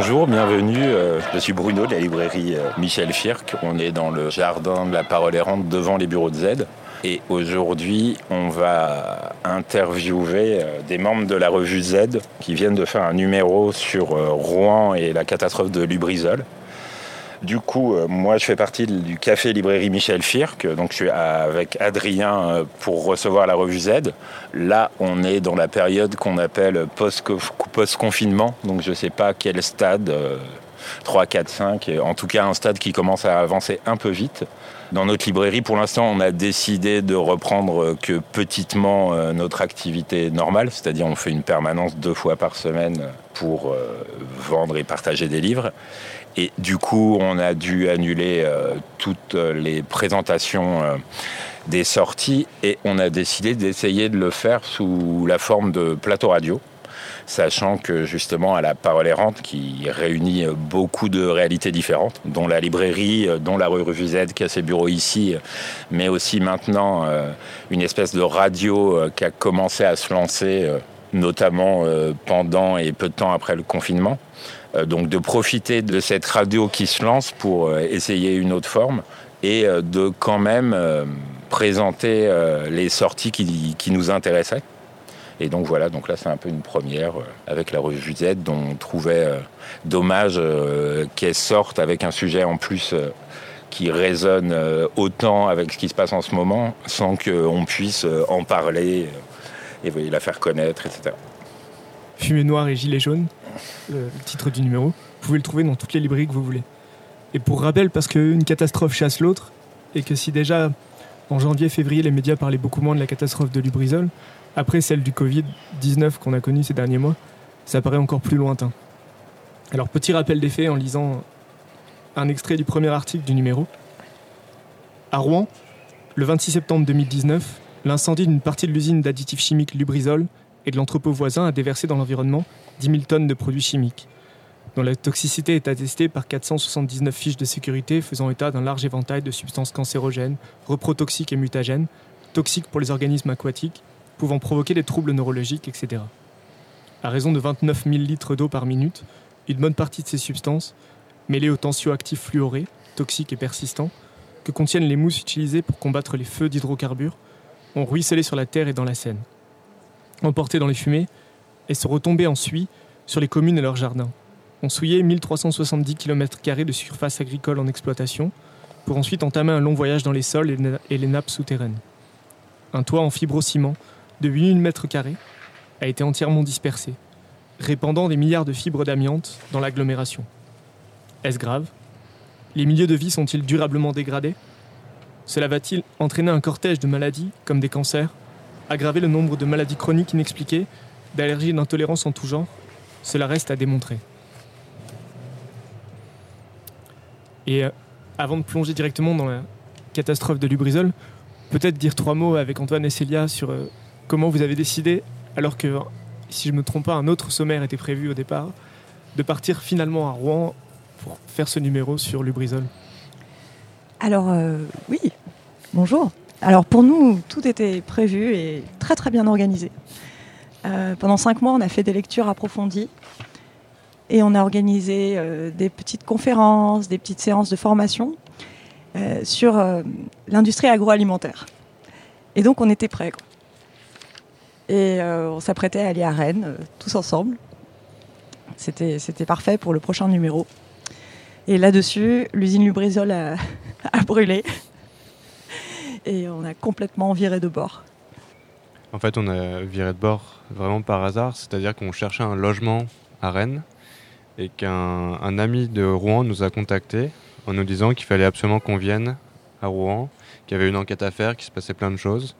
bonjour, bienvenue. Euh, je suis Bruno de la librairie euh, Michel Firck. On est dans le jardin de la parole errante devant les bureaux de Z. Et aujourd'hui, on va interviewer euh, des membres de la revue Z qui viennent de faire un numéro sur Rouen et la catastrophe de Lubrizol. Du coup, euh, moi, je fais partie du café librairie Michel Firck. Donc, je suis avec Adrien euh, pour recevoir la revue Z. Là, on est dans la période qu'on appelle post-confinement. Donc, je ne sais pas quel stade, 3, 4, 5. En tout cas, un stade qui commence à avancer un peu vite. Dans notre librairie, pour l'instant, on a décidé de reprendre que petitement euh, notre activité normale, c'est-à-dire on fait une permanence deux fois par semaine pour vendre et partager des livres. Et du coup, on a dû annuler euh, toutes les présentations euh, des sorties et on a décidé d'essayer de le faire sous la forme de plateau radio sachant que justement à la parole errante qui réunit beaucoup de réalités différentes, dont la librairie, dont la rue Revue qui a ses bureaux ici, mais aussi maintenant euh, une espèce de radio qui a commencé à se lancer, notamment pendant et peu de temps après le confinement. Euh, donc de profiter de cette radio qui se lance pour euh, essayer une autre forme et euh, de quand même présenter les sorties qui, nous intéressaient. Et donc voilà, donc là c'est un peu une première avec la revue Z dont on trouvait dommage qu'elle sorte avec un sujet en plus qui résonne autant avec ce qui se passe en ce moment sans qu'on puisse en parler et la faire connaître, etc. Fumée noire et gilet jaune, le titre du numéro. Vous pouvez le trouver dans toutes les librairies que vous voulez. Et pour rappel, parce qu'une catastrophe chasse l'autre, et que si déjà en janvier-février les médias parlaient beaucoup moins de la catastrophe de Lubrizol, après celle du Covid-19 qu'on a connue ces derniers mois, ça paraît encore plus lointain. Alors petit rappel des faits en lisant un extrait du premier article du numéro. À Rouen, le 26 septembre 2019, l'incendie d'une partie de l'usine d'additifs chimiques Lubrizol et de l'entrepôt voisin a déversé dans l'environnement 10 000 tonnes de produits chimiques, dont la toxicité est attestée par 479 fiches de sécurité faisant état d'un large éventail de substances cancérogènes, reprotoxiques et mutagènes, toxiques pour les organismes aquatiques, pouvant provoquer des troubles neurologiques, etc. À raison de 29 000 litres d'eau par minute, une bonne partie de ces substances, mêlées aux tensioactifs fluorés, toxiques et persistants, que contiennent les mousses utilisées pour combattre les feux d'hydrocarbures, ont ruisselé sur la terre et dans la Seine emportés dans les fumées, et se retomber en suie sur les communes et leurs jardins. On souillait 1370 km de surface agricole en exploitation, pour ensuite entamer un long voyage dans les sols et les nappes souterraines. Un toit en fibrociment de 8000 mètres carrés a été entièrement dispersé, répandant des milliards de fibres d'amiante dans l'agglomération. Est-ce grave? Les milieux de vie sont-ils durablement dégradés? Cela va-t-il entraîner un cortège de maladies comme des cancers, aggraver le nombre de maladies chroniques inexpliquées, d'allergies et d'intolérances en tout genre, cela reste à démontrer. Et euh, avant de plonger directement dans la catastrophe de Lubrizol, peut-être dire trois mots avec Antoine et Célia sur euh, comment vous avez décidé, alors que, si je ne me trompe pas, un autre sommaire était prévu au départ, de partir finalement à Rouen pour faire ce numéro sur Lubrizol? Alors, euh, oui, bonjour. Alors pour nous, tout était prévu et très très bien organisé. Euh, pendant cinq mois, on a fait des lectures approfondies et on a organisé euh, des petites conférences, des petites séances de formation sur l'industrie agroalimentaire. Et donc on était prêts. Et on s'apprêtait à aller à Rennes, tous ensemble. C'était parfait pour le prochain numéro. Et là-dessus, l'usine Lubrizol a brûlé et on a complètement viré de bord. En fait, on a viré de bord vraiment par hasard, c'est-à-dire qu'on cherchait un logement à Rennes et qu'un ami de Rouen nous a contactés en nous disant qu'il fallait absolument qu'on vienne à Rouen, qu'il y avait une enquête à faire, qu'il se passait plein de choses.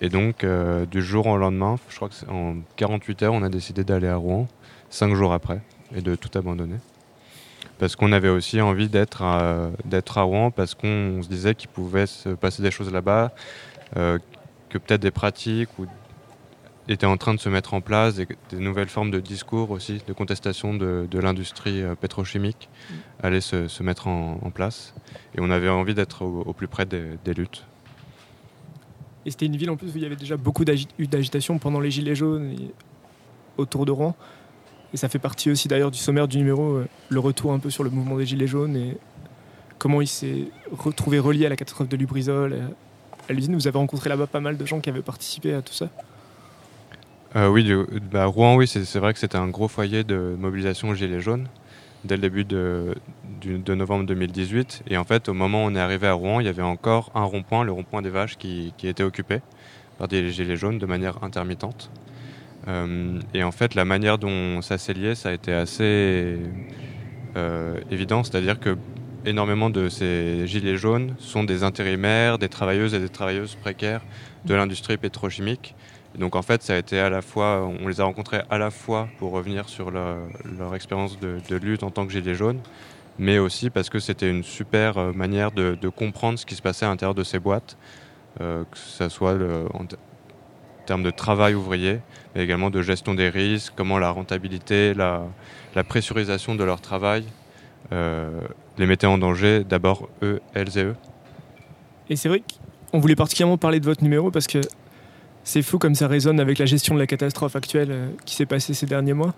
Et donc, euh, du jour au lendemain, je crois que en 48 heures, on a décidé d'aller à Rouen, cinq jours après, et de tout abandonner. parce qu'on avait aussi envie d'être à, d'être à Rouen, parce qu'on se disait qu'il pouvait se passer des choses là-bas, euh, que peut-être des pratiques ou étaient en train de se mettre en place, des, nouvelles formes de discours aussi, de contestation de, l'industrie euh, pétrochimique mm. allaient se, mettre en, place. Et on avait envie d'être au, plus près des, luttes. C'était une ville en plus où il y avait déjà beaucoup d'agitation pendant les Gilets jaunes autour de Rouen. Et ça fait partie aussi d'ailleurs du sommaire du numéro, euh, le retour un peu sur le mouvement des Gilets jaunes et comment il s'est retrouvé relié à la catastrophe de Lubrizol, à l'usine. Vous avez rencontré là-bas pas mal de gens qui avaient participé à tout ça euh, Oui, bah, Rouen, oui, c'est vrai que c'était un gros foyer de mobilisation Gilets jaunes dès le début de, de, novembre 2018. Et en fait, au moment où on est arrivé à Rouen, il y avait encore un rond-point, le rond-point des Vaches, qui, était occupé par des Gilets jaunes de manière intermittente. Euh, et en fait, la manière dont ça s'est lié, ça a été assez euh, évident, c'est-à-dire que énormément de ces gilets jaunes sont des intérimaires, des travailleuses et des travailleuses précaires de l'industrie pétrochimique. donc en fait, ça a été à la fois, on les a rencontrés à la fois pour revenir sur leur, expérience de, lutte en tant que gilets jaunes, mais aussi parce que c'était une super euh, manière de, comprendre ce qui se passait à l'intérieur de ces boîtes, que ce soit en termes de travail ouvrier, mais également de gestion des risques, comment la rentabilité, la, pressurisation de leur travail euh, les mettait en danger, d'abord eux, elles et eux. Et c'est vrai qu'on voulait particulièrement parler de votre numéro parce que c'est fou comme ça résonne avec la gestion de la catastrophe actuelle euh, qui s'est passée ces derniers mois.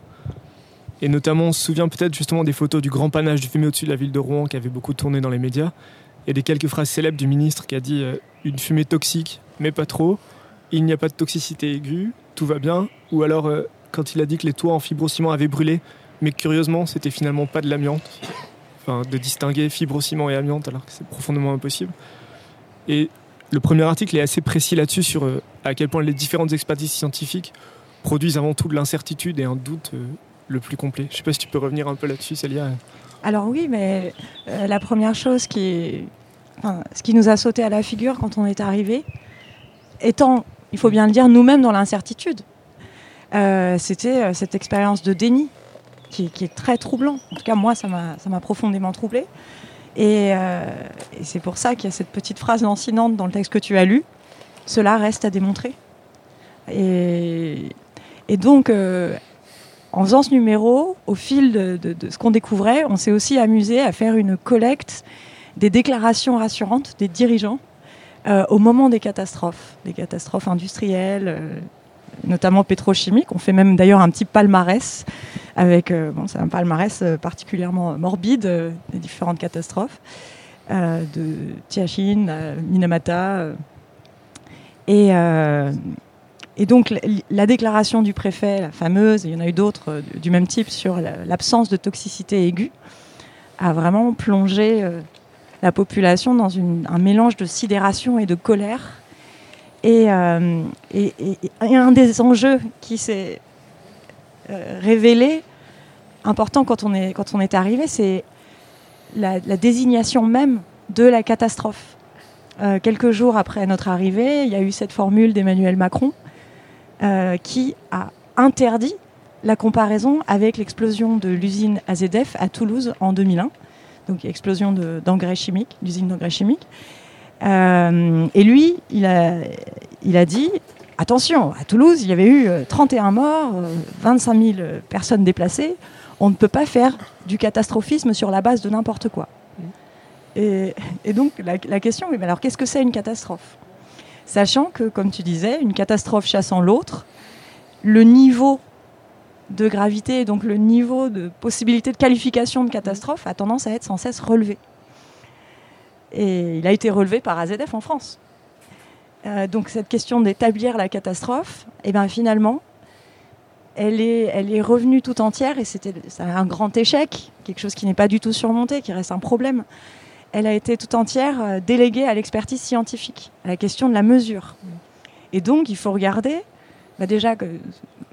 Et notamment, on se souvient peut-être justement des photos du grand panache du fumée au-dessus de la ville de Rouen qui avait beaucoup tourné dans les médias, et des quelques phrases célèbres du ministre qui a dit euh, une fumée toxique, mais pas trop, il n'y a pas de toxicité aiguë, tout va bien, ou alors euh, quand il a dit que les toits en fibrociment avaient brûlé, mais curieusement, c'était finalement pas de l'amiante. Enfin, de distinguer fibrociment et amiante, alors que c'est profondément impossible. Et le premier article est assez précis là-dessus sur euh, à quel point les différentes expertises scientifiques produisent avant tout de l'incertitude et un doute le plus complet. Je sais pas si tu peux revenir un peu là-dessus, Célia. Alors oui, mais la première chose qui ce qui nous a sauté à la figure quand on est arrivé, étant il faut bien le dire, nous-mêmes dans l'incertitude. Euh, c'était euh, cette expérience de déni qui, est très troublant. En tout cas, moi, ça m'a profondément troublé. Euh, et, c'est pour ça qu'il y a cette petite phrase lancinante dans le texte que tu as lu. Cela reste à démontrer. Et, donc, en faisant ce numéro, au fil de, ce qu'on découvrait, on s'est aussi amusé à faire une collecte des déclarations rassurantes des dirigeants euh, au moment des catastrophes, des catastrophes industrielles, euh, notamment pétrochimiques. On fait même d'ailleurs un petit palmarès avec, euh, c'est un palmarès particulièrement morbide des différentes catastrophes de Tiachin, Minamata. Et, et donc la déclaration du préfet, la fameuse, il y en a eu d'autres du même type sur l'absence de toxicité aiguë, a vraiment plongé la population dans un mélange de sidération et de colère. Euh, et, un des enjeux qui s'est euh, révélé, important quand on est, arrivé, c'est la, désignation même de la catastrophe. Euh, quelques jours après notre arrivée, il y a eu cette formule d'Emmanuel Macron qui a interdit la comparaison avec l'explosion de l'usine AZF à Toulouse en 2001 donc explosion d'engrais chimiques, d'usine d'engrais chimiques. Euh, et lui, il a, il a dit attention, à Toulouse, il y avait eu 31 euh, morts, 25 euh, 000 personnes déplacées. On ne peut pas faire du catastrophisme sur la base de n'importe quoi. Et, donc, la, la question, mais alors qu'est-ce que c'est une catastrophe? Sachant que, comme tu disais, une catastrophe chassant l'autre, le niveau de gravité, donc le niveau de possibilité de qualification de catastrophe a tendance à être sans cesse relevé. Et il a été relevé par AZF en France. Euh, donc cette question d'établir la catastrophe, eh ben finalement, elle est revenue tout entière et c'était un grand échec, quelque chose qui n'est pas du tout surmonté, qui reste un problème. Elle a été tout entière euh, déléguée à l'expertise scientifique, à la question de la mesure. Et donc il faut regarder bah, déjà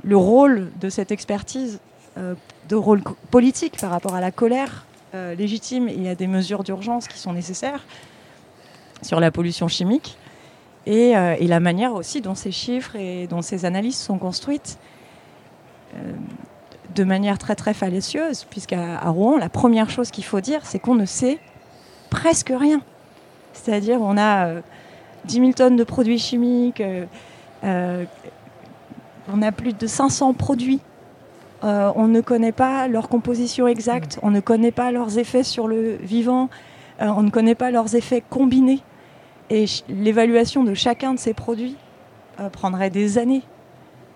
le rôle de cette expertise, euh, de rôle politique par rapport à la colère euh, légitime, il y a des mesures d'urgence qui sont nécessaires sur la pollution chimique et, et, la manière aussi dont ces chiffres et dont ces analyses sont construites. de manière très très fallacieuse, puisqu'à Rouen, la première chose qu'il faut dire, c'est qu'on ne sait presque rien. C'est-à-dire, on a 10 000 tonnes de produits chimiques, on a plus de 500 produits. on ne connaît pas leur composition exacte, on ne connaît pas leurs effets sur le vivant, on ne connaît pas leurs effets combinés. Et l'évaluation de chacun de ces produits euh, prendrait des années.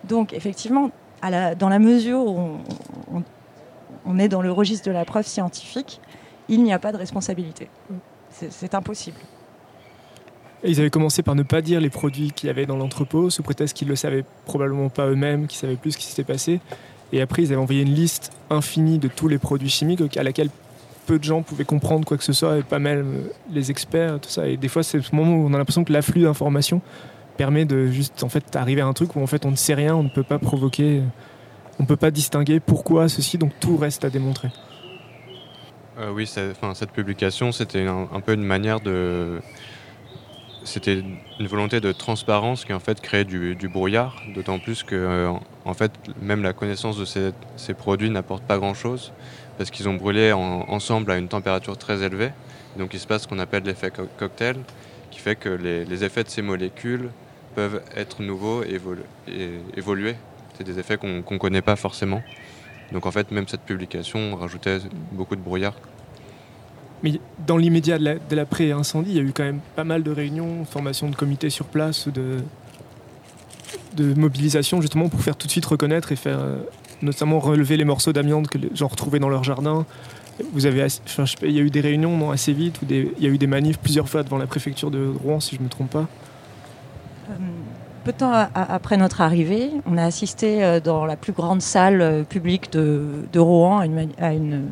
Donc effectivement, dans la mesure où on, est dans le registre de la preuve scientifique, il n'y a pas de responsabilité. C'est impossible. Ils avaient commencé par ne pas dire les produits qu'il y avait dans l'entrepôt, sous prétexte qu'ils ne le savaient probablement pas eux-mêmes, qu'ils savaient plus ce qui s'était passé. Et après, ils avaient envoyé une liste infinie de tous les produits chimiques à laquelle peu de gens pouvaient comprendre quoi que ce soit, et pas même les experts, tout ça. Et des fois, c'est ce moment où on a l'impression que l'afflux d'informations permet de juste en fait arriver à un truc où en fait on ne sait rien, on ne peut pas provoquer, on ne peut pas distinguer pourquoi ceci, donc tout reste à démontrer. Euh, oui, cette publication, c'était un, peu une manière de, c'était une volonté de transparence qui en fait créait du, brouillard, d'autant plus que euh, en fait même la connaissance de ces, produits n'apporte pas grand chose parce qu'ils ont brûlé ensemble à une température très élevée. Donc il se passe ce qu'on appelle l'effet cocktail, qui fait que les, effets de ces molécules peuvent être nouveaux et, évoluer. C'est des effets qu'on ne connaît pas forcément. Donc en fait, même cette publication rajoutait beaucoup de brouillard. Mais dans l'immédiat de l'après-incendie, il y a eu quand même pas mal de réunions, formation de comités sur place, de, de mobilisation justement pour faire tout de suite reconnaître et faire euh, notamment relever les morceaux d'amiante que les gens retrouvaient dans leur jardin. Vous avez, il y a eu des réunions non, assez vite, ou il y a eu des manifs plusieurs fois devant la préfecture de Rouen, si je ne me trompe pas. Euh, peu de temps après notre arrivée, on a assisté euh, dans la plus grande salle publique de, Rouen à une,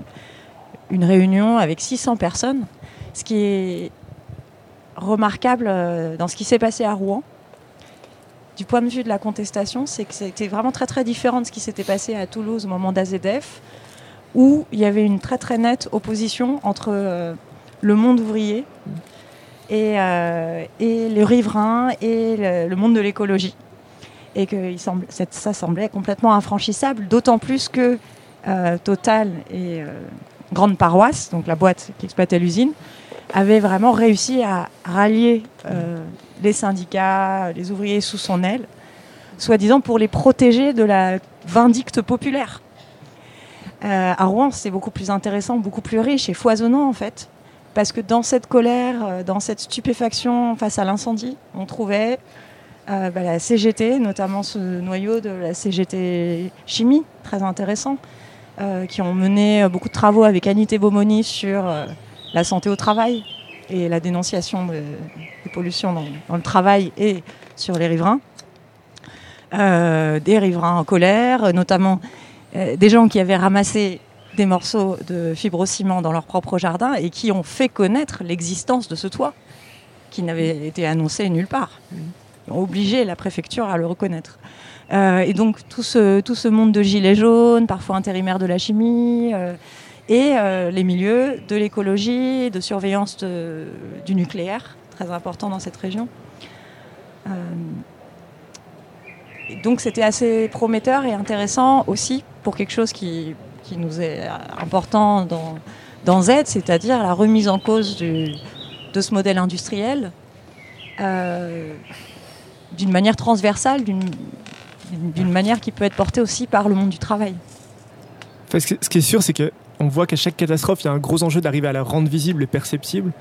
une, réunion avec 600 personnes. Ce qui est remarquable dans ce qui s'est passé à Rouen, du point de vue de la contestation, c'est que c'était vraiment très très différent de ce qui s'était passé à Toulouse au moment d'AZF, où il y avait une très très nette opposition entre euh, le monde ouvrier et, euh, les riverains et le, monde de l'écologie. Et que ça semblait complètement infranchissable, d'autant plus que euh, Total et Grande Paroisse, donc la boîte qui exploitait l'usine, avait vraiment réussi à rallier les syndicats, les ouvriers sous son aile, soi-disant pour les protéger de la vindicte populaire. Euh, à Rouen, c'est beaucoup plus intéressant, beaucoup plus riche et foisonnant en fait, parce que dans cette colère, euh, dans cette stupéfaction face à l'incendie, on trouvait euh, bah, la CGT, notamment ce noyau de la CGT Chimie, très intéressant, qui ont mené beaucoup de travaux avec Anité Beaumoni sur la santé au travail, et la dénonciation des pollutions dans, le travail et sur les riverains. Euh, des riverains en colère, notamment euh, des gens qui avaient ramassé des morceaux de fibrociment dans leur propre jardin et qui ont fait connaître l'existence de ce toit qui n'avait été annoncé nulle part. Ils ont obligé la préfecture à le reconnaître. Euh, et donc tout ce, tout ce monde de gilets jaunes, parfois intérimaires de la chimie, et euh, les milieux de l'écologie, de surveillance du nucléaire, très important dans cette région. Euh, donc c'était assez prometteur et intéressant aussi pour quelque chose qui, qui nous est important dans, dans Z, c'est-à-dire la remise en cause de ce modèle industriel euh, d'une manière transversale, d'une manière qui peut être portée aussi par le monde du travail. Que ce qui est sûr, c'est que on voit qu'à chaque catastrophe, il y a un gros enjeu d'arriver à la rendre visible et perceptible.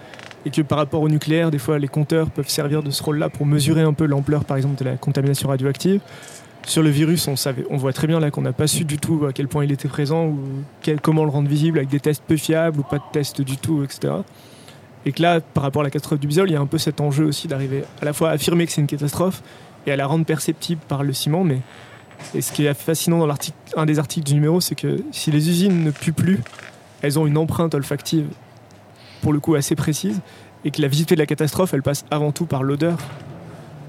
Et que par rapport au nucléaire, des fois, les compteurs peuvent servir de ce rôle-là pour mesurer un peu l'ampleur, par exemple, de la contamination radioactive. Sur le virus, on, savait, on voit très bien là qu'on n'a pas su du tout à quel point il était présent ou comment le rendre visible avec des tests peu fiables ou pas de tests du tout, etc. Et que là, par rapport à la catastrophe du bisol, il y a un peu cet enjeu aussi d'arriver à la fois à affirmer que c'est une catastrophe et à la rendre perceptible par le ciment, mais et ce qui est fascinant dans un des articles du numéro, c'est que si les usines ne puent plus, elles ont une empreinte olfactive, pour le coup assez précise, et que la visibilité de la catastrophe, elle passe avant tout par l'odeur.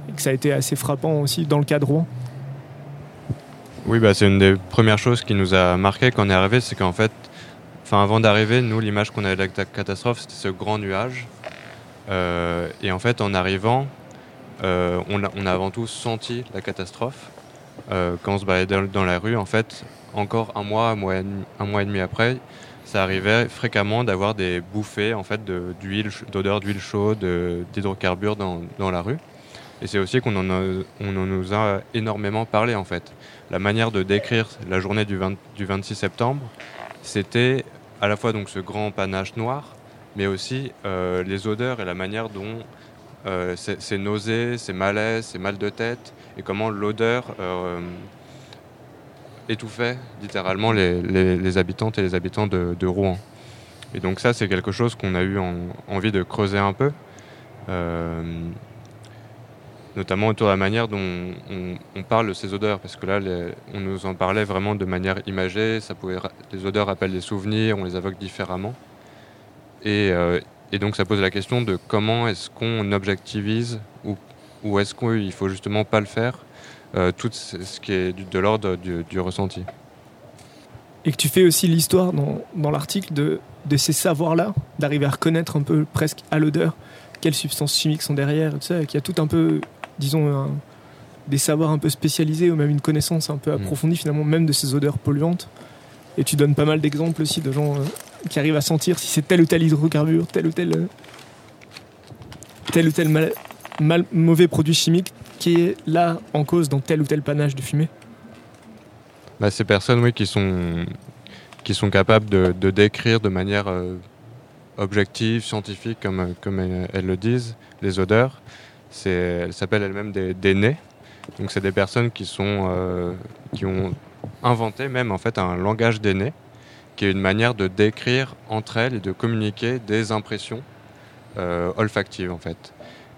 Et que ça a été assez frappant aussi dans le cadre Rouen. Oui, bah, c'est une des premières choses qui nous a marqué quand on est arrivé, c'est qu'en fait, enfin, avant d'arriver, nous, l'image qu'on avait de la catastrophe, c'était ce grand nuage. Euh, et en fait, en arrivant, on, a, on, a, avant tout senti la catastrophe. quand on se baladait dans la rue, en fait, encore un mois, un mois et demi, après, ça arrivait fréquemment d'avoir des bouffées en fait d'odeur d'huile chaude, d'hydrocarbures dans, la rue. Et c'est aussi qu'on en, en nous a énormément parlé en fait. La manière de décrire la journée du, du 26 septembre, c'était à la fois donc ce grand panache noir, mais aussi euh, les odeurs et la manière dont euh, ces, nausées, ces malaises, ces mal de tête, et comment l'odeur euh, étouffait littéralement les, habitantes et les habitants de, Rouen. Et donc ça, c'est quelque chose qu'on a eu envie de creuser un peu, euh, notamment autour de la manière dont on, parle de ces odeurs, parce que là, on nous en parlait vraiment de manière imagée, ça pouvait, les odeurs rappellent des souvenirs, on les évoque différemment. Et, et donc ça pose la question de comment est-ce qu'on objectivise ou, ou est-ce qu'il faut justement pas le faire euh, tout ce qui est de l'ordre du, ressenti. Et que tu fais aussi l'histoire dans, dans l'article de, de, ces savoirs-là, d'arriver à reconnaître un peu presque à l'odeur quelles substances chimiques sont derrière, tu sais, qu'il y a tout un peu, disons, des savoirs un peu spécialisés ou même une connaissance un peu mm. approfondie finalement même de ces odeurs polluantes. Et tu donnes pas mal d'exemples aussi de gens euh, qui arrivent à sentir si c'est tel ou tel hydrocarbure, tel ou tel, euh, tel ou tel mal, mauvais produit chimique qui est là en cause dans tel ou tel panache de fumée bah, Ces personnes oui, qui, sont, qui sont capables de, décrire de manière euh, objective, scientifique, comme, comme elles, le disent, les odeurs, elles s'appellent elles-mêmes des, des, nez. Donc c'est des personnes qui, sont, euh, qui ont inventé même en fait un langage des nez, qui est une manière de décrire entre elles et de communiquer des impressions euh, olfactives en fait.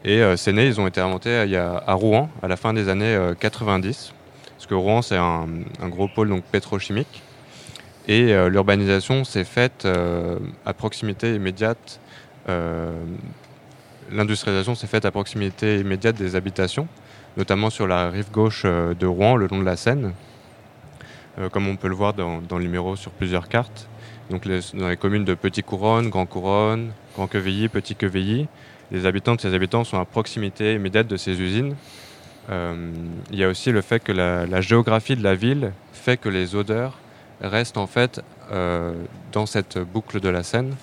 Et euh, ces nez, ils ont été inventés euh, à Rouen, à la fin des années 90. Euh, parce que Rouen, c'est un, gros pôle donc, pétrochimique. Et l'urbanisation s'est faite à proximité immédiate. L'industrialisation s'est faite à proximité immédiate des habitations, notamment sur la rive gauche de Rouen, le long de la Seine, comme on peut le voir dans, le numéro sur plusieurs cartes. Donc dans les communes de Petit Couronne, Grand Couronne, Grand Quevilly, Petit Quevilly, les habitants de ces habitants sont à proximité immédiate de ces usines. Euh, il y a aussi le fait que la, géographie de la ville fait que les odeurs restent en fait euh, dans cette boucle de la Seine.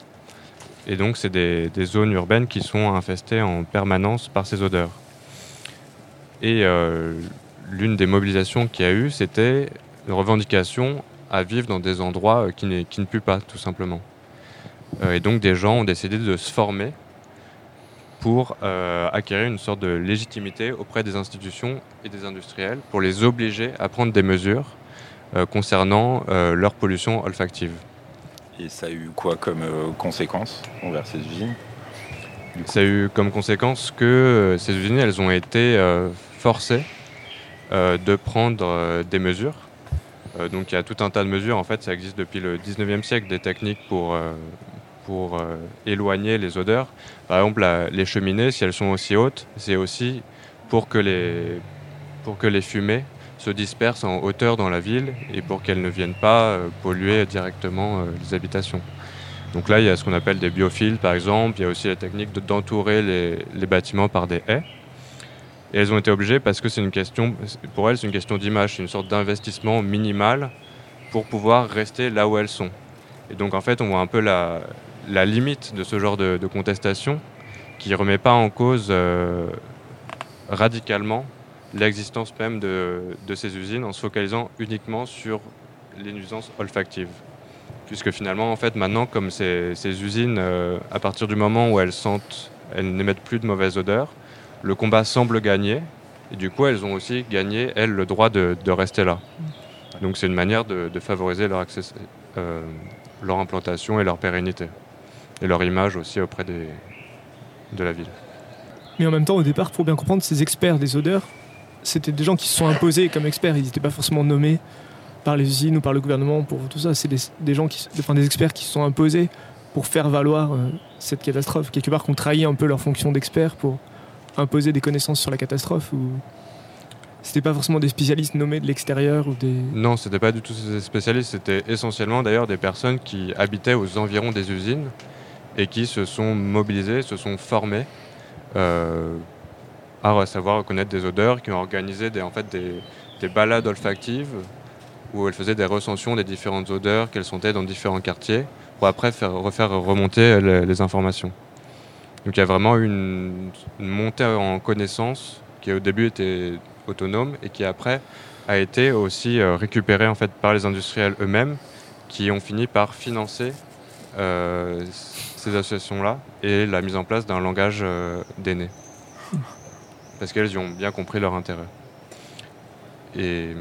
Et donc c'est des, zones urbaines qui sont infestées en permanence par ces odeurs. Et euh, l'une des mobilisations qu'il y a eu, c'était une revendication à vivre dans des endroits qui, qui ne puent pas, tout simplement. et donc des gens ont décidé de se former pour euh, acquérir une sorte de légitimité auprès des institutions et des industriels pour les obliger à prendre des mesures euh, concernant euh, leur pollution olfactive. Et ça a eu quoi comme conséquence envers ces usines? Ça a eu comme conséquence que ces usines, elles ont été forcées de prendre des mesures. Donc il y a tout un tas de mesures, en fait ça existe depuis le 19e siècle, des techniques pour pour euh, éloigner les odeurs. Par exemple, les cheminées, si elles sont aussi hautes, c'est aussi pour que, les, fumées se dispersent en hauteur dans la ville et pour qu'elles ne viennent pas euh, polluer directement euh, les habitations. Donc là, il y a ce qu'on appelle des biophiles, par exemple. Il y a aussi la technique d'entourer les, bâtiments par des haies. Et elles ont été obligées parce que c'est une question, pour elles, c'est une question d'image, c'est une sorte d'investissement minimal pour pouvoir rester là où elles sont. Et donc, en fait, on voit un peu la, limite de ce genre de, contestation qui ne remet pas en cause euh, radicalement l'existence même de, ces usines en se focalisant uniquement sur les nuisances olfactives. Puisque finalement, en fait, maintenant, comme ces, usines, euh, à partir du moment où elles sentent, elles n'émettent plus de mauvaises odeurs, le combat semble gagner. Et du coup, elles ont aussi gagné, elles, le droit de, rester là. Donc c'est une manière de, favoriser leur, accès, euh, leur implantation et leur pérennité et leur image aussi auprès des, de la ville. Mais en même temps, au départ, pour bien comprendre, ces experts des odeurs, c'était des gens qui se sont imposés comme experts. Ils n'étaient pas forcément nommés par les usines ou par le gouvernement pour tout ça. C'est des, gens qui, enfin, des experts qui se sont imposés pour faire valoir euh, cette catastrophe. Quelque part, qu'on trahit un peu leur fonction d'experts pour imposer des connaissances sur la catastrophe ou c'était pas forcément des spécialistes nommés de l'extérieur ou des non c'était pas du tout des spécialistes c'était essentiellement d'ailleurs des personnes qui habitaient aux environs des usines et qui se sont mobilisés, se sont formés euh, à savoir reconnaître des odeurs, qui ont organisé des, en fait, des, des balades olfactives où elle faisait des recensions des différentes odeurs qu'elles sentaient dans différents quartiers pour après faire, refaire remonter les, informations. Donc il y a vraiment une, une montée en connaissance qui au début était autonome et qui après a été aussi euh, récupérée en fait par les industriels eux-mêmes qui ont fini par financer euh, ces associations-là et la mise en place d'un langage euh, d'aînés. Parce qu'elles y ont bien compris leur intérêt. Et,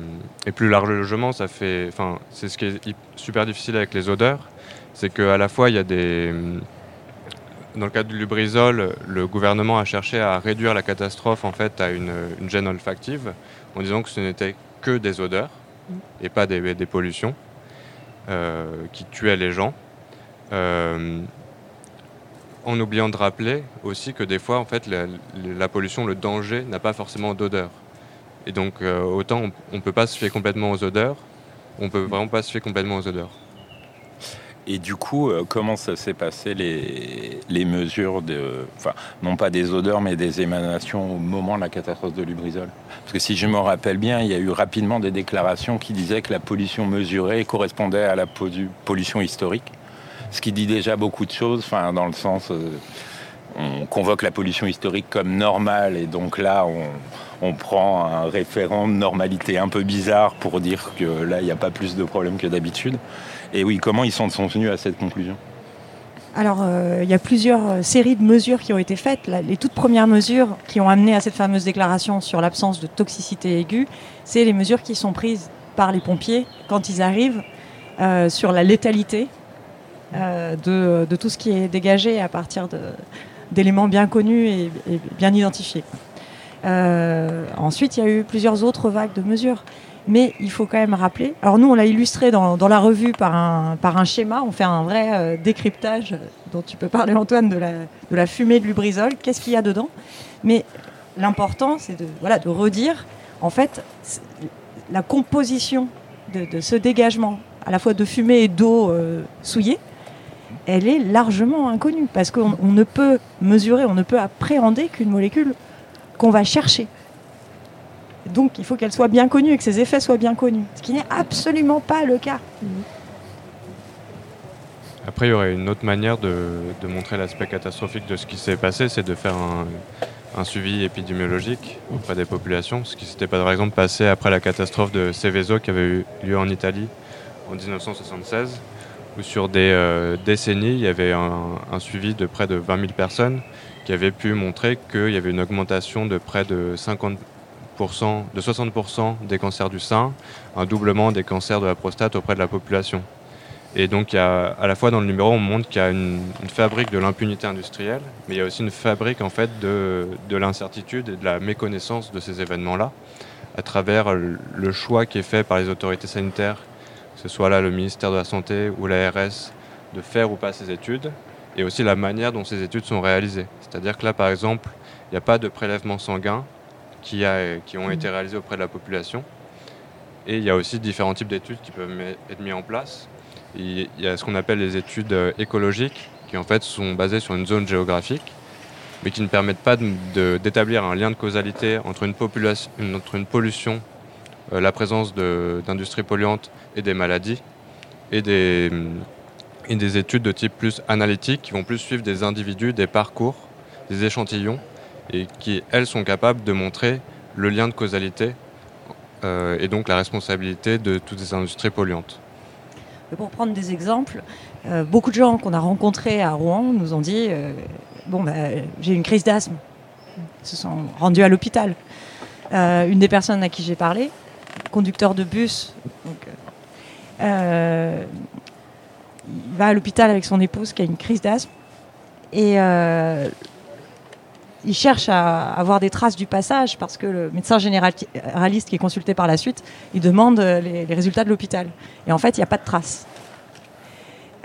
plus largement, ça fait, c'est ce qui est super difficile avec les odeurs, c'est qu'à la fois il y a des, dans le cadre du Lubrizol, le gouvernement a cherché à réduire la catastrophe en fait à une, gêne olfactive, en disant que ce n'était que des odeurs et pas des, pollutions euh, qui tuaient les gens. Euh, en oubliant de rappeler aussi que des fois, en fait, la, pollution, le danger n'a pas forcément d'odeur. Et donc, euh, autant on ne peut pas se fier complètement aux odeurs, on peut vraiment pas se fier complètement aux odeurs. Et du coup, euh, comment ça s'est passé les, mesures de, enfin, non pas des odeurs, mais des émanations au moment de la catastrophe de Lubrizol? Parce que si je me rappelle bien, il y a eu rapidement des déclarations qui disaient que la pollution mesurée correspondait à la pollution historique, ce qui dit déjà beaucoup de choses, enfin, dans le sens, euh, on convoque la pollution historique comme normale, et donc là, on, on prend un référent de normalité un peu bizarre pour dire que là, il n'y a pas plus de problèmes que d'habitude. Et oui, comment ils sont, venus à cette conclusion alors, euh, il y a plusieurs euh, séries de mesures qui ont été faites. les toutes premières mesures qui ont amené à cette fameuse déclaration sur l'absence de toxicité aiguë, c'est les mesures qui sont prises par les pompiers quand ils arrivent euh, sur la létalité de, tout ce qui est dégagé à partir d'éléments bien connus et bien identifiés. ensuite, il y a eu plusieurs autres vagues de mesures. Mais il faut quand même rappeler. Alors nous, on l'a illustré dans, la revue par un, schéma. On fait un vrai euh, décryptage dont tu peux parler, Antoine, de la, fumée de lubrizol. Qu'est-ce qu'il y a dedans? Mais l'important, c'est de redire, en fait, la composition de, ce dégagement, à la fois de fumée et d'eau euh, souillée, elle est largement inconnue. Parce qu'on ne peut mesurer, on ne peut appréhender qu'une molécule qu'on va chercher. Donc il faut qu'elle soit bien connue et que ses effets soient bien connus, ce qui n'est absolument pas le cas. Après, il y aurait une autre manière de, montrer l'aspect catastrophique de ce qui s'est passé, c'est de faire un, suivi épidémiologique auprès des populations. Ce qui s'était par exemple passé après la catastrophe de Seveso qui avait eu lieu en Italie en 1976, où sur des euh, décennies, il y avait un, suivi de près de 20 000 personnes qui avaient pu montrer qu'il y avait une augmentation de près de 50 de 60% des cancers du sein, un doublement des cancers de la prostate auprès de la population. Et donc, à la fois dans le numéro, on montre qu'il y a une, fabrique de l'impunité industrielle, mais il y a aussi une fabrique en fait de, de l'incertitude et de la méconnaissance de ces événements-là, à travers le choix qui est fait par les autorités sanitaires, que ce soit là le ministère de la Santé ou l'ARS, de faire ou pas ces études, et aussi la manière dont ces études sont réalisées. C'est-à-dire que là, par exemple, il n'y a pas de prélèvement sanguin, qui, a, qui ont été réalisées auprès de la population. Et il y a aussi différents types d'études qui peuvent être mis en place. Il y a ce qu'on appelle les études euh, écologiques, qui en fait sont basées sur une zone géographique, mais qui ne permettent pas d'établir un lien de causalité entre une, population, entre une pollution, euh, la présence d'industries polluantes et des maladies, et des, et des études de type plus analytique qui vont plus suivre des individus, des parcours, des échantillons, et qui, elles, sont capables de montrer le lien de causalité euh, et donc la responsabilité de toutes ces industries polluantes. Pour prendre des exemples, euh, beaucoup de gens qu'on a rencontrés à Rouen nous ont dit euh, Bon, bah, j'ai une crise d'asthme. Ils se sont rendus à l'hôpital. une des personnes à qui j'ai parlé, conducteur de bus, va à l'hôpital avec son épouse qui a une crise d'asthme. Et il cherche à avoir des traces du passage parce que le médecin généraliste qui est consulté par la suite, il demande les, résultats de l'hôpital. Et en fait, il n'y a pas de traces.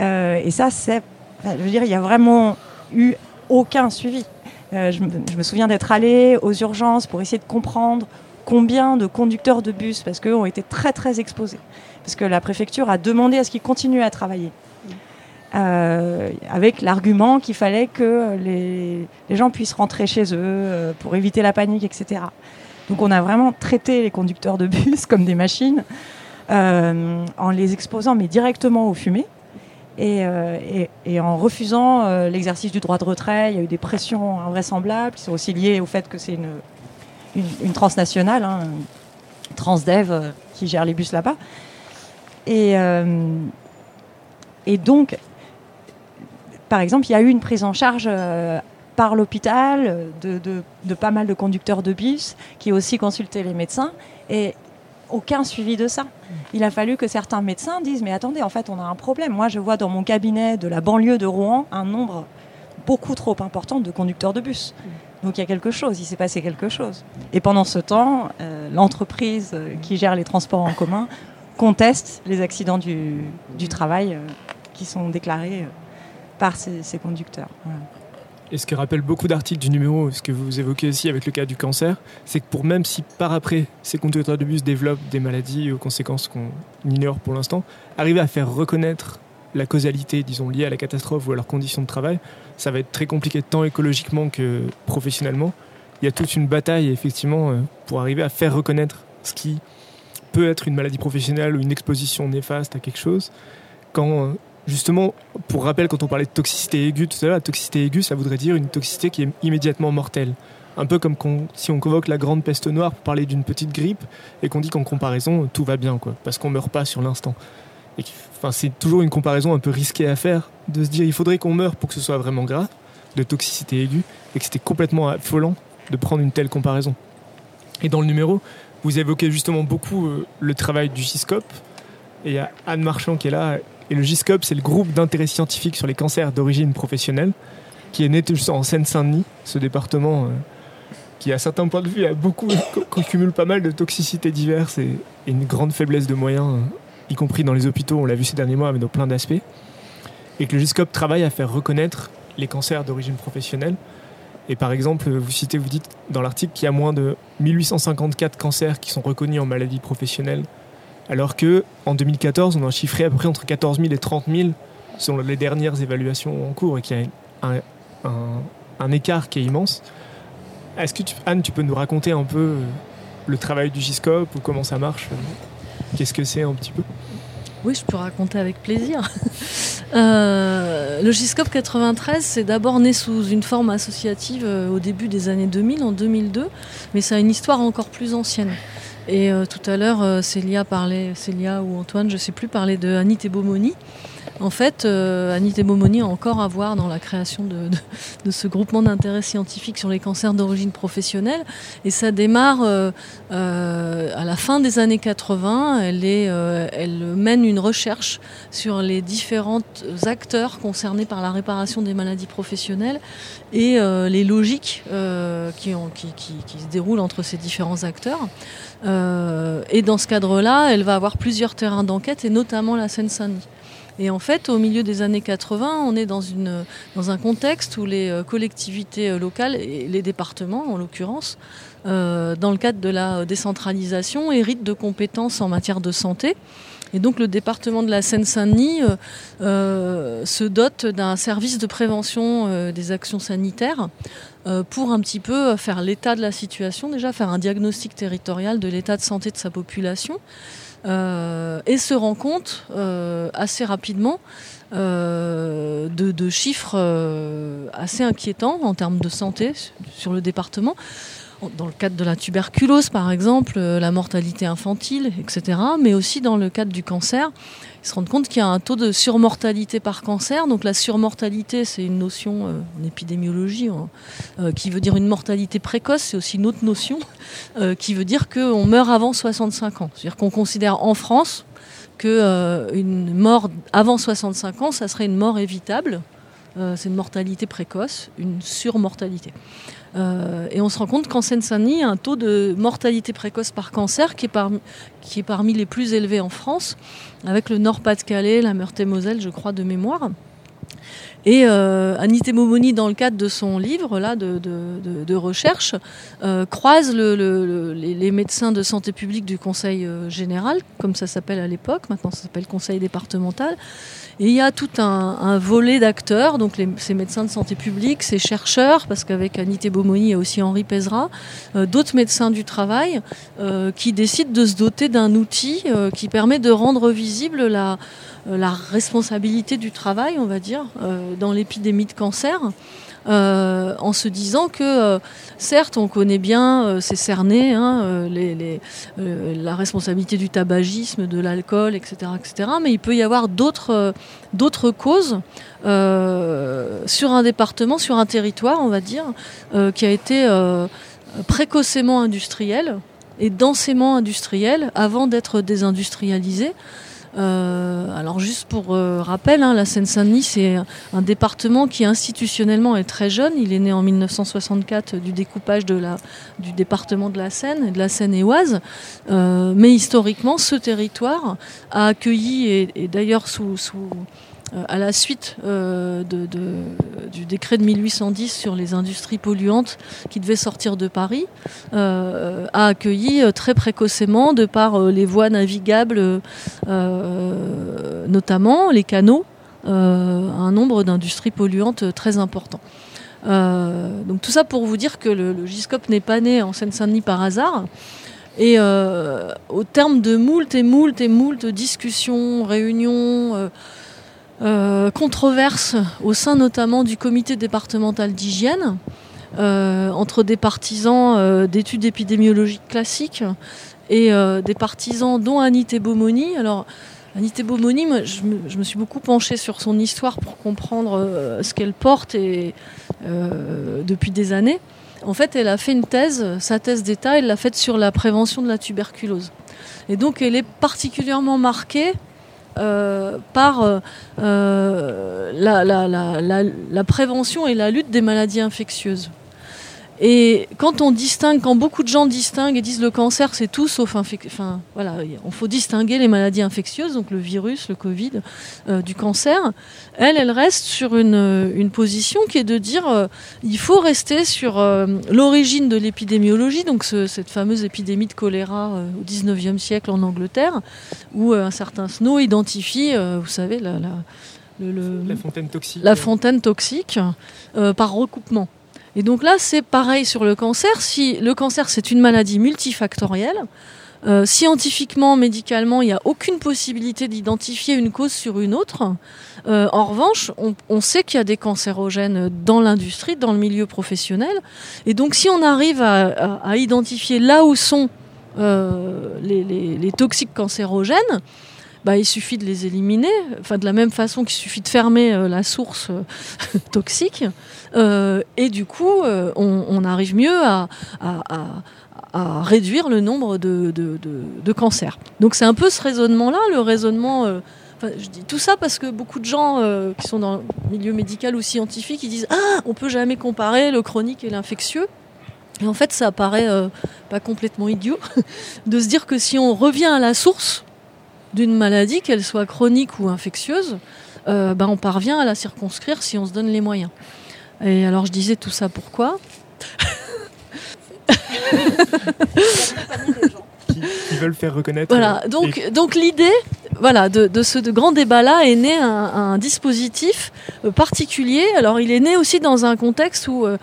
Euh, et ça, c'est. Je veux dire, il n'y a vraiment eu aucun suivi. Euh, je, me souviens d'être allé aux urgences pour essayer de comprendre combien de conducteurs de bus, parce qu'eux ont été très très exposés, parce que la préfecture a demandé à ce qu'ils continuent à travailler. Euh, avec l'argument qu'il fallait que les, gens puissent rentrer chez eux euh, pour éviter la panique, etc. Donc on a vraiment traité les conducteurs de bus comme des machines en les exposant mais directement aux fumées. Et, en refusant l'exercice du droit de retrait, il y a eu des pressions invraisemblables qui sont aussi liées au fait que c'est une, transnationale, hein, Transdev, qui gère les bus là-bas. Et donc, par exemple, il y a eu une prise en charge euh, par l'hôpital de, pas mal de conducteurs de bus qui ont aussi consulté les médecins et aucun suivi de ça. Il a fallu que certains médecins disent mais attendez, en fait, on a un problème. Moi, je vois dans mon cabinet de la banlieue de Rouen un nombre beaucoup trop important de conducteurs de bus. Donc il y a quelque chose, il s'est passé quelque chose. Et pendant ce temps, euh, l'entreprise euh, qui gère les transports en commun conteste les accidents du, travail qui sont déclarés par ces, conducteurs. Et ce que rappelle beaucoup d'articles du numéro, ce que vous évoquez aussi avec le cas du cancer, c'est que pour même si par après ces conducteurs de bus développent des maladies aux conséquences qu'on ignore pour l'instant, arriver à faire reconnaître la causalité, disons, liée à la catastrophe ou à leurs conditions de travail, ça va être très compliqué tant écologiquement que professionnellement. Il y a toute une bataille, effectivement, euh, pour arriver à faire reconnaître ce qui peut être une maladie professionnelle ou une exposition néfaste à quelque chose, quand euh, Justement, pour rappel, quand on parlait de toxicité aiguë tout à l'heure, la toxicité aiguë, ça voudrait dire une toxicité qui est immédiatement mortelle. Un peu comme si on convoque la grande peste noire pour parler d'une petite grippe et qu'on dit qu'en comparaison, tout va bien, quoi, parce qu'on meurt pas sur l'instant. C'est toujours une comparaison un peu risquée à faire, de se dire il faudrait qu'on meure pour que ce soit vraiment grave, de toxicité aiguë, et que c'était complètement affolant de prendre une telle comparaison. Et dans le numéro, vous évoquez justement beaucoup euh, le travail du GISCOP, et il y a Anne Marchand qui est là et le GISCOP, c'est le groupe d'intérêt scientifique sur les cancers d'origine professionnelle, qui est né en Seine-Saint-Denis, ce département euh, qui, à certains points de vue, a beaucoup, cumule pas mal de toxicités diverses et, une grande faiblesse de moyens, euh, y compris dans les hôpitaux, on l'a vu ces derniers mois, mais dans plein d'aspects. Et que le GISCOP travaille à faire reconnaître les cancers d'origine professionnelle. Et par exemple, vous citez, vous dites dans l'article qu'il y a moins de 1854 cancers qui sont reconnus en maladie professionnelle alors que en 2014, on a chiffré à peu près entre 14 000 et 30 000 selon les dernières évaluations en cours et qu'il y a un, écart qui est immense. Est-ce que Anne, tu peux nous raconter un peu euh, le travail du GISCOP ou comment ça marche Qu'est-ce que c'est un petit peu? Oui, je peux raconter avec plaisir. Euh, le GISCOP 93, c'est d'abord né sous une forme associative euh, au début des années 2000, en 2002, mais ça a une histoire encore plus ancienne. Et euh, tout à l'heure, euh, Célia parlait, Célia ou Antoine, je ne sais plus, parlait de Annie. En fait, euh, Annie Tebomoni a encore à voir dans la création de, ce groupement d'intérêt scientifique sur les cancers d'origine professionnelle. Et ça démarre à la fin des années 80. Elle, est, elle mène une recherche sur les différents acteurs concernés par la réparation des maladies professionnelles et les logiques qui, qui, se déroulent entre ces différents acteurs. Euh, et dans ce cadre-là, elle va avoir plusieurs terrains d'enquête, et notamment la Seine-Saint-Denis. Et en fait, au milieu des années 80, on est dans, un contexte où les euh, collectivités euh, locales, et les départements en l'occurrence, dans le cadre de la décentralisation, héritent de compétences en matière de santé. Et donc le département de la Seine-Saint-Denis se dote d'un service de prévention des actions sanitaires euh, pour un petit peu faire l'état de la situation, déjà faire un diagnostic territorial de l'état de santé de sa population, euh, et se rend compte euh, assez rapidement de, de, chiffres assez inquiétants en termes de santé sur le département. Dans le cadre de la tuberculose, par exemple, la mortalité infantile, etc., mais aussi dans le cadre du cancer ils se rendent compte qu'il y a un taux de surmortalité par cancer. Donc la surmortalité, c'est une notion euh, en épidémiologie hein, euh, qui veut dire une mortalité précoce. C'est aussi une autre notion euh, qui veut dire qu'on meurt avant 65 ans. C'est-à-dire qu'on considère en France qu'une mort avant 65 ans, ça serait une mort évitable. c'est une mortalité précoce, une surmortalité. Euh, et on se rend compte qu'en Seine-Saint-Denis, il y a un taux de mortalité précoce par cancer qui est, parmi, qui est parmi les plus élevés en France, avec le Nord-Pas-de-Calais, la Meurthe-et-Moselle, je crois, de mémoire. Et euh, Anité dans le cadre de son livre là, de, recherche, euh, croise le, le, les, médecins de santé publique du Conseil euh, général, comme ça s'appelle à l'époque, maintenant ça s'appelle Conseil départemental. Et il y a tout un, volet d'acteurs, donc ces médecins de santé publique, ces chercheurs, parce qu'avec Anité Momoni, il y a aussi Henri Pezra, euh, d'autres médecins du travail, qui décident de se doter d'un outil qui permet de rendre visible la la responsabilité du travail, on va dire, euh, dans l'épidémie de cancer. Euh, en se disant que certes on connaît bien, c'est cerné, hein, les, la responsabilité du tabagisme, de l'alcool, etc., etc., mais il peut y avoir d'autres d'autres causes sur un département, sur un territoire, on va dire, qui a été précocement industriel et densément industriel avant d'être désindustrialisé. Euh, alors juste pour euh, rappel, hein, la Seine-Saint-Denis, c'est un département qui institutionnellement est très jeune. Il est né en 1964 du découpage du département de la Seine, de la Seine-et-Oise. Euh, mais historiquement, ce territoire a accueilli, et, et d'ailleurs sous, à la suite euh, du décret de 1810 sur les industries polluantes qui devait sortir de Paris, euh, a accueilli très précocement, de par les voies navigables notamment, les canaux, un nombre d'industries polluantes très important. donc tout ça pour vous dire que le, le n'est pas né en Seine-Saint-Denis par hasard. Et au terme de moult et moult et moult discussions, réunions, euh, controverse au sein notamment du comité départemental d'hygiène euh, entre des partisans euh, d'études épidémiologiques classiques et des partisans dont Anité Beaumoni. Alors Beaumoni, je, je, me suis beaucoup penchée sur son histoire pour comprendre ce qu'elle porte et, depuis des années. En fait, elle a fait une thèse, sa thèse d'État, elle l'a faite sur la prévention de la tuberculose. Et donc, elle est particulièrement marquée euh, par euh, euh, la, prévention et la lutte des maladies infectieuses. Et quand on distingue, quand beaucoup de gens distinguent et disent le cancer c'est tout sauf enfin voilà, on faut distinguer les maladies infectieuses, donc le virus, le Covid, euh, du cancer. Elle, elle reste sur une, une position qui est de dire euh, il faut rester sur euh, l'origine de l'épidémiologie, donc ce, cette fameuse épidémie de choléra euh, au 19e siècle en Angleterre, où euh, un certain Snow identifie, euh, vous savez, la, la, le, le, la fontaine toxique, la fontaine toxique par recoupement. Et donc là, c'est pareil sur le cancer. Si le cancer, c'est une maladie multifactorielle, euh, scientifiquement, médicalement, il n'y a aucune possibilité d'identifier une cause sur une autre. Euh, en revanche, on, sait qu'il y a des cancérogènes dans l'industrie, dans le milieu professionnel. Et donc, si on arrive à, identifier là où sont euh, les, toxiques cancérogènes, bah, il suffit de les éliminer, enfin de la même façon qu'il suffit de fermer euh, la source euh, toxique, euh, et du coup, on, arrive mieux à, réduire le nombre de, cancers. Donc c'est un peu ce raisonnement-là, le raisonnement. Je dis tout ça parce que beaucoup de gens qui sont dans le milieu médical ou scientifique, ils disent ah on peut jamais comparer le chronique et l'infectieux. Et en fait, ça paraît pas complètement idiot de se dire que si on revient à la source d'une maladie, qu'elle soit chronique ou infectieuse, euh, ben on parvient à la circonscrire si on se donne les moyens. Et alors je disais tout ça pourquoi? Qui, qui, veulent faire reconnaître. Voilà, donc, et... donc l'idée voilà, de, de, ce de grand débat-là est né un, un dispositif euh, particulier. Alors il est né aussi dans un contexte où euh,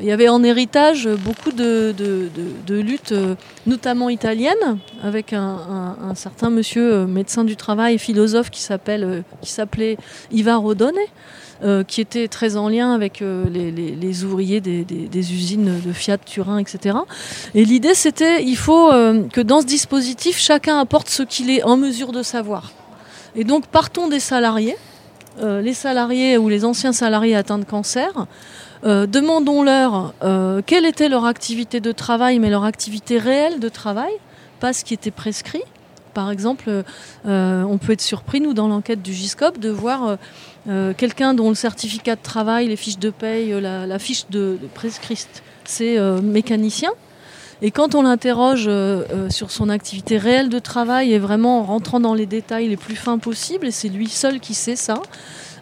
il y avait en héritage beaucoup de, luttes, euh, notamment italiennes, avec un, certain monsieur euh, médecin du travail, philosophe qui euh, s'appelait Ivar Rodone, euh, qui était très en lien avec les, ouvriers des, usines de Fiat, Turin, etc. Et l'idée, c'était, il faut que dans ce dispositif, chacun apporte ce qu'il est en mesure de savoir. Et donc, partons des salariés, les salariés ou les anciens salariés atteints de cancer. Euh, demandons-leur euh, quelle était leur activité de travail, mais leur activité réelle de travail, pas ce qui était prescrit. Par exemple, euh, on peut être surpris, nous, dans l'enquête du GISCOP, de voir quelqu'un dont le certificat de travail, les fiches de paye, la, fiche de, de prescrite, c'est mécanicien. Et quand on l'interroge sur son activité réelle de travail et vraiment en rentrant dans les détails les plus fins possibles, et c'est lui seul qui sait ça,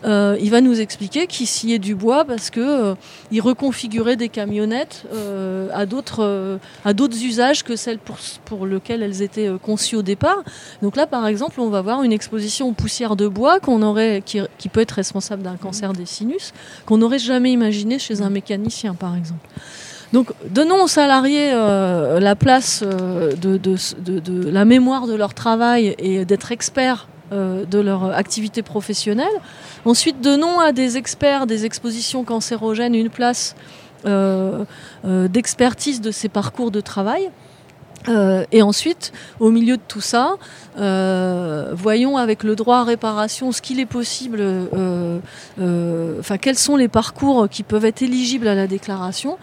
euh, il va nous expliquer qu'il sciait du bois parce que euh, reconfigurait des camionnettes euh, à d'autres à d'autres usages que celles pour pour lesquelles elles étaient conçues au départ. Donc là, par exemple, on va voir une exposition aux poussières de bois qu'on aurait qui, peut être responsable d'un cancer des sinus qu'on n'aurait jamais imaginé chez un mécanicien, par exemple. Donc, donnons aux salariés la place de, la mémoire de leur travail et d'être experts euh, de leur activité professionnelle. Ensuite, donnons à des experts des expositions cancérogènes une place euh, euh, d'expertise de ces parcours de travail. et ensuite, au milieu de tout ça, voyons avec le droit à réparation ce qu'il est possible, enfin quels sont les parcours qui peuvent être éligibles à la déclaration.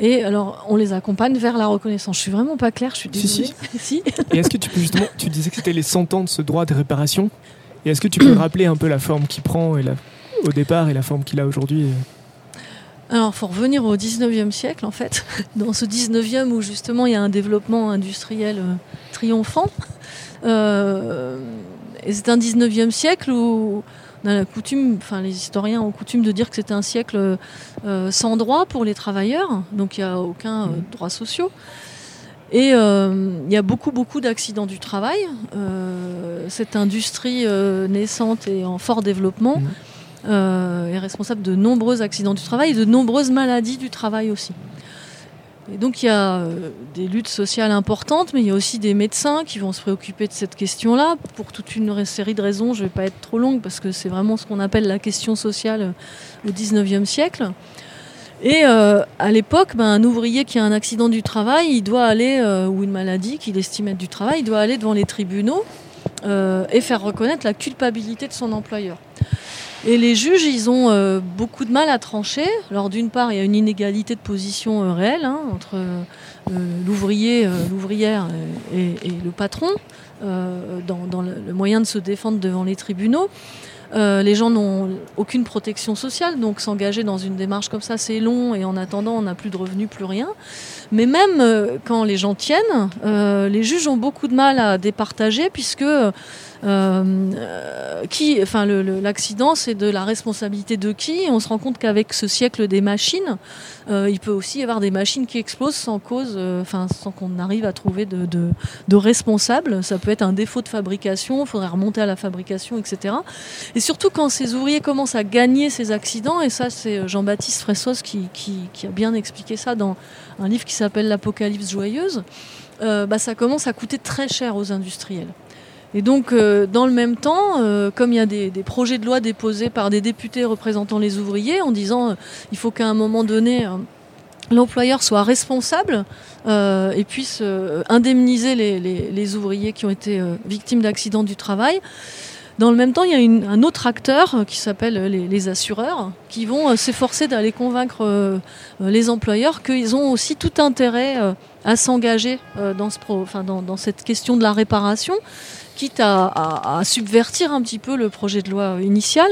Et alors, on les accompagne vers la reconnaissance. Je suis vraiment pas claire, je suis désolée. Si, si. Et est-ce que tu peux justement, tu disais que c'était les 100 ans de ce droit de réparation. Et est-ce que tu peux rappeler un peu la forme qu'il prend et la, au départ et la forme qu'il a aujourd'hui alors, il faut revenir au 19e siècle, en fait, dans ce 19e où justement il y a un développement industriel euh, triomphant. Euh, et c'est un 19e siècle où la coutume, enfin les historiens ont coutume de dire que c'était un siècle euh, sans droit pour les travailleurs, donc il n'y a aucun euh, mmh. droit social. Et euh, il y a beaucoup, beaucoup d'accidents du travail. cette industrie naissante et en fort développement mmh. est responsable de nombreux accidents du travail et de nombreuses maladies du travail aussi. Et donc il y a euh, des luttes sociales importantes, mais il y a aussi des médecins qui vont se préoccuper de cette question-là pour toute une série de raisons. Je ne vais pas être trop longue parce que c'est vraiment ce qu'on appelle la question sociale euh, au 19e siècle. Et euh, à l'époque, ben, un ouvrier qui a un accident du travail, il doit aller, ou une maladie qu'il estime être du travail, il doit aller devant les tribunaux et faire reconnaître la culpabilité de son employeur. Et les juges, ils ont euh, beaucoup de mal à trancher. Alors d'une part, il y a une inégalité de position euh, réelle hein, entre euh, l'ouvrier, l'ouvrière et, le patron dans, le, moyen de se défendre devant les tribunaux. les gens n'ont aucune protection sociale, donc s'engager dans une démarche comme ça, c'est long et en attendant, on n'a plus de revenus, plus rien. Mais même quand les gens tiennent, les juges ont beaucoup de mal à départager puisque euh, qui, enfin, l'accident, c'est de la responsabilité de qui? On se rend compte qu'avec ce siècle des machines, euh, il peut aussi y avoir des machines qui explosent sans cause, euh, enfin, sans qu'on arrive à trouver de, responsables. Ça peut être un défaut de fabrication, il faudrait remonter à la fabrication, etc. Et surtout quand ces ouvriers commencent à gagner ces accidents, et ça, c'est Jean-Baptiste Fressos qui, qui, a bien expliqué ça dans un livre qui s'appelle L'Apocalypse joyeuse. bah, ça commence à coûter très cher aux industriels. Et donc, euh, dans le même temps, euh, comme il y a des, projets de loi déposés par des députés représentant les ouvriers en disant euh, il faut qu'à un moment donné, l'employeur soit responsable et puisse indemniser les, ouvriers qui ont été victimes d'accidents du travail. Dans le même temps, il y a un autre acteur qui s'appelle les, assureurs, qui vont s'efforcer d'aller convaincre les employeurs qu'ils ont aussi tout intérêt à s'engager dans, cette question de la réparation quitte à, subvertir un petit peu le projet de loi initial,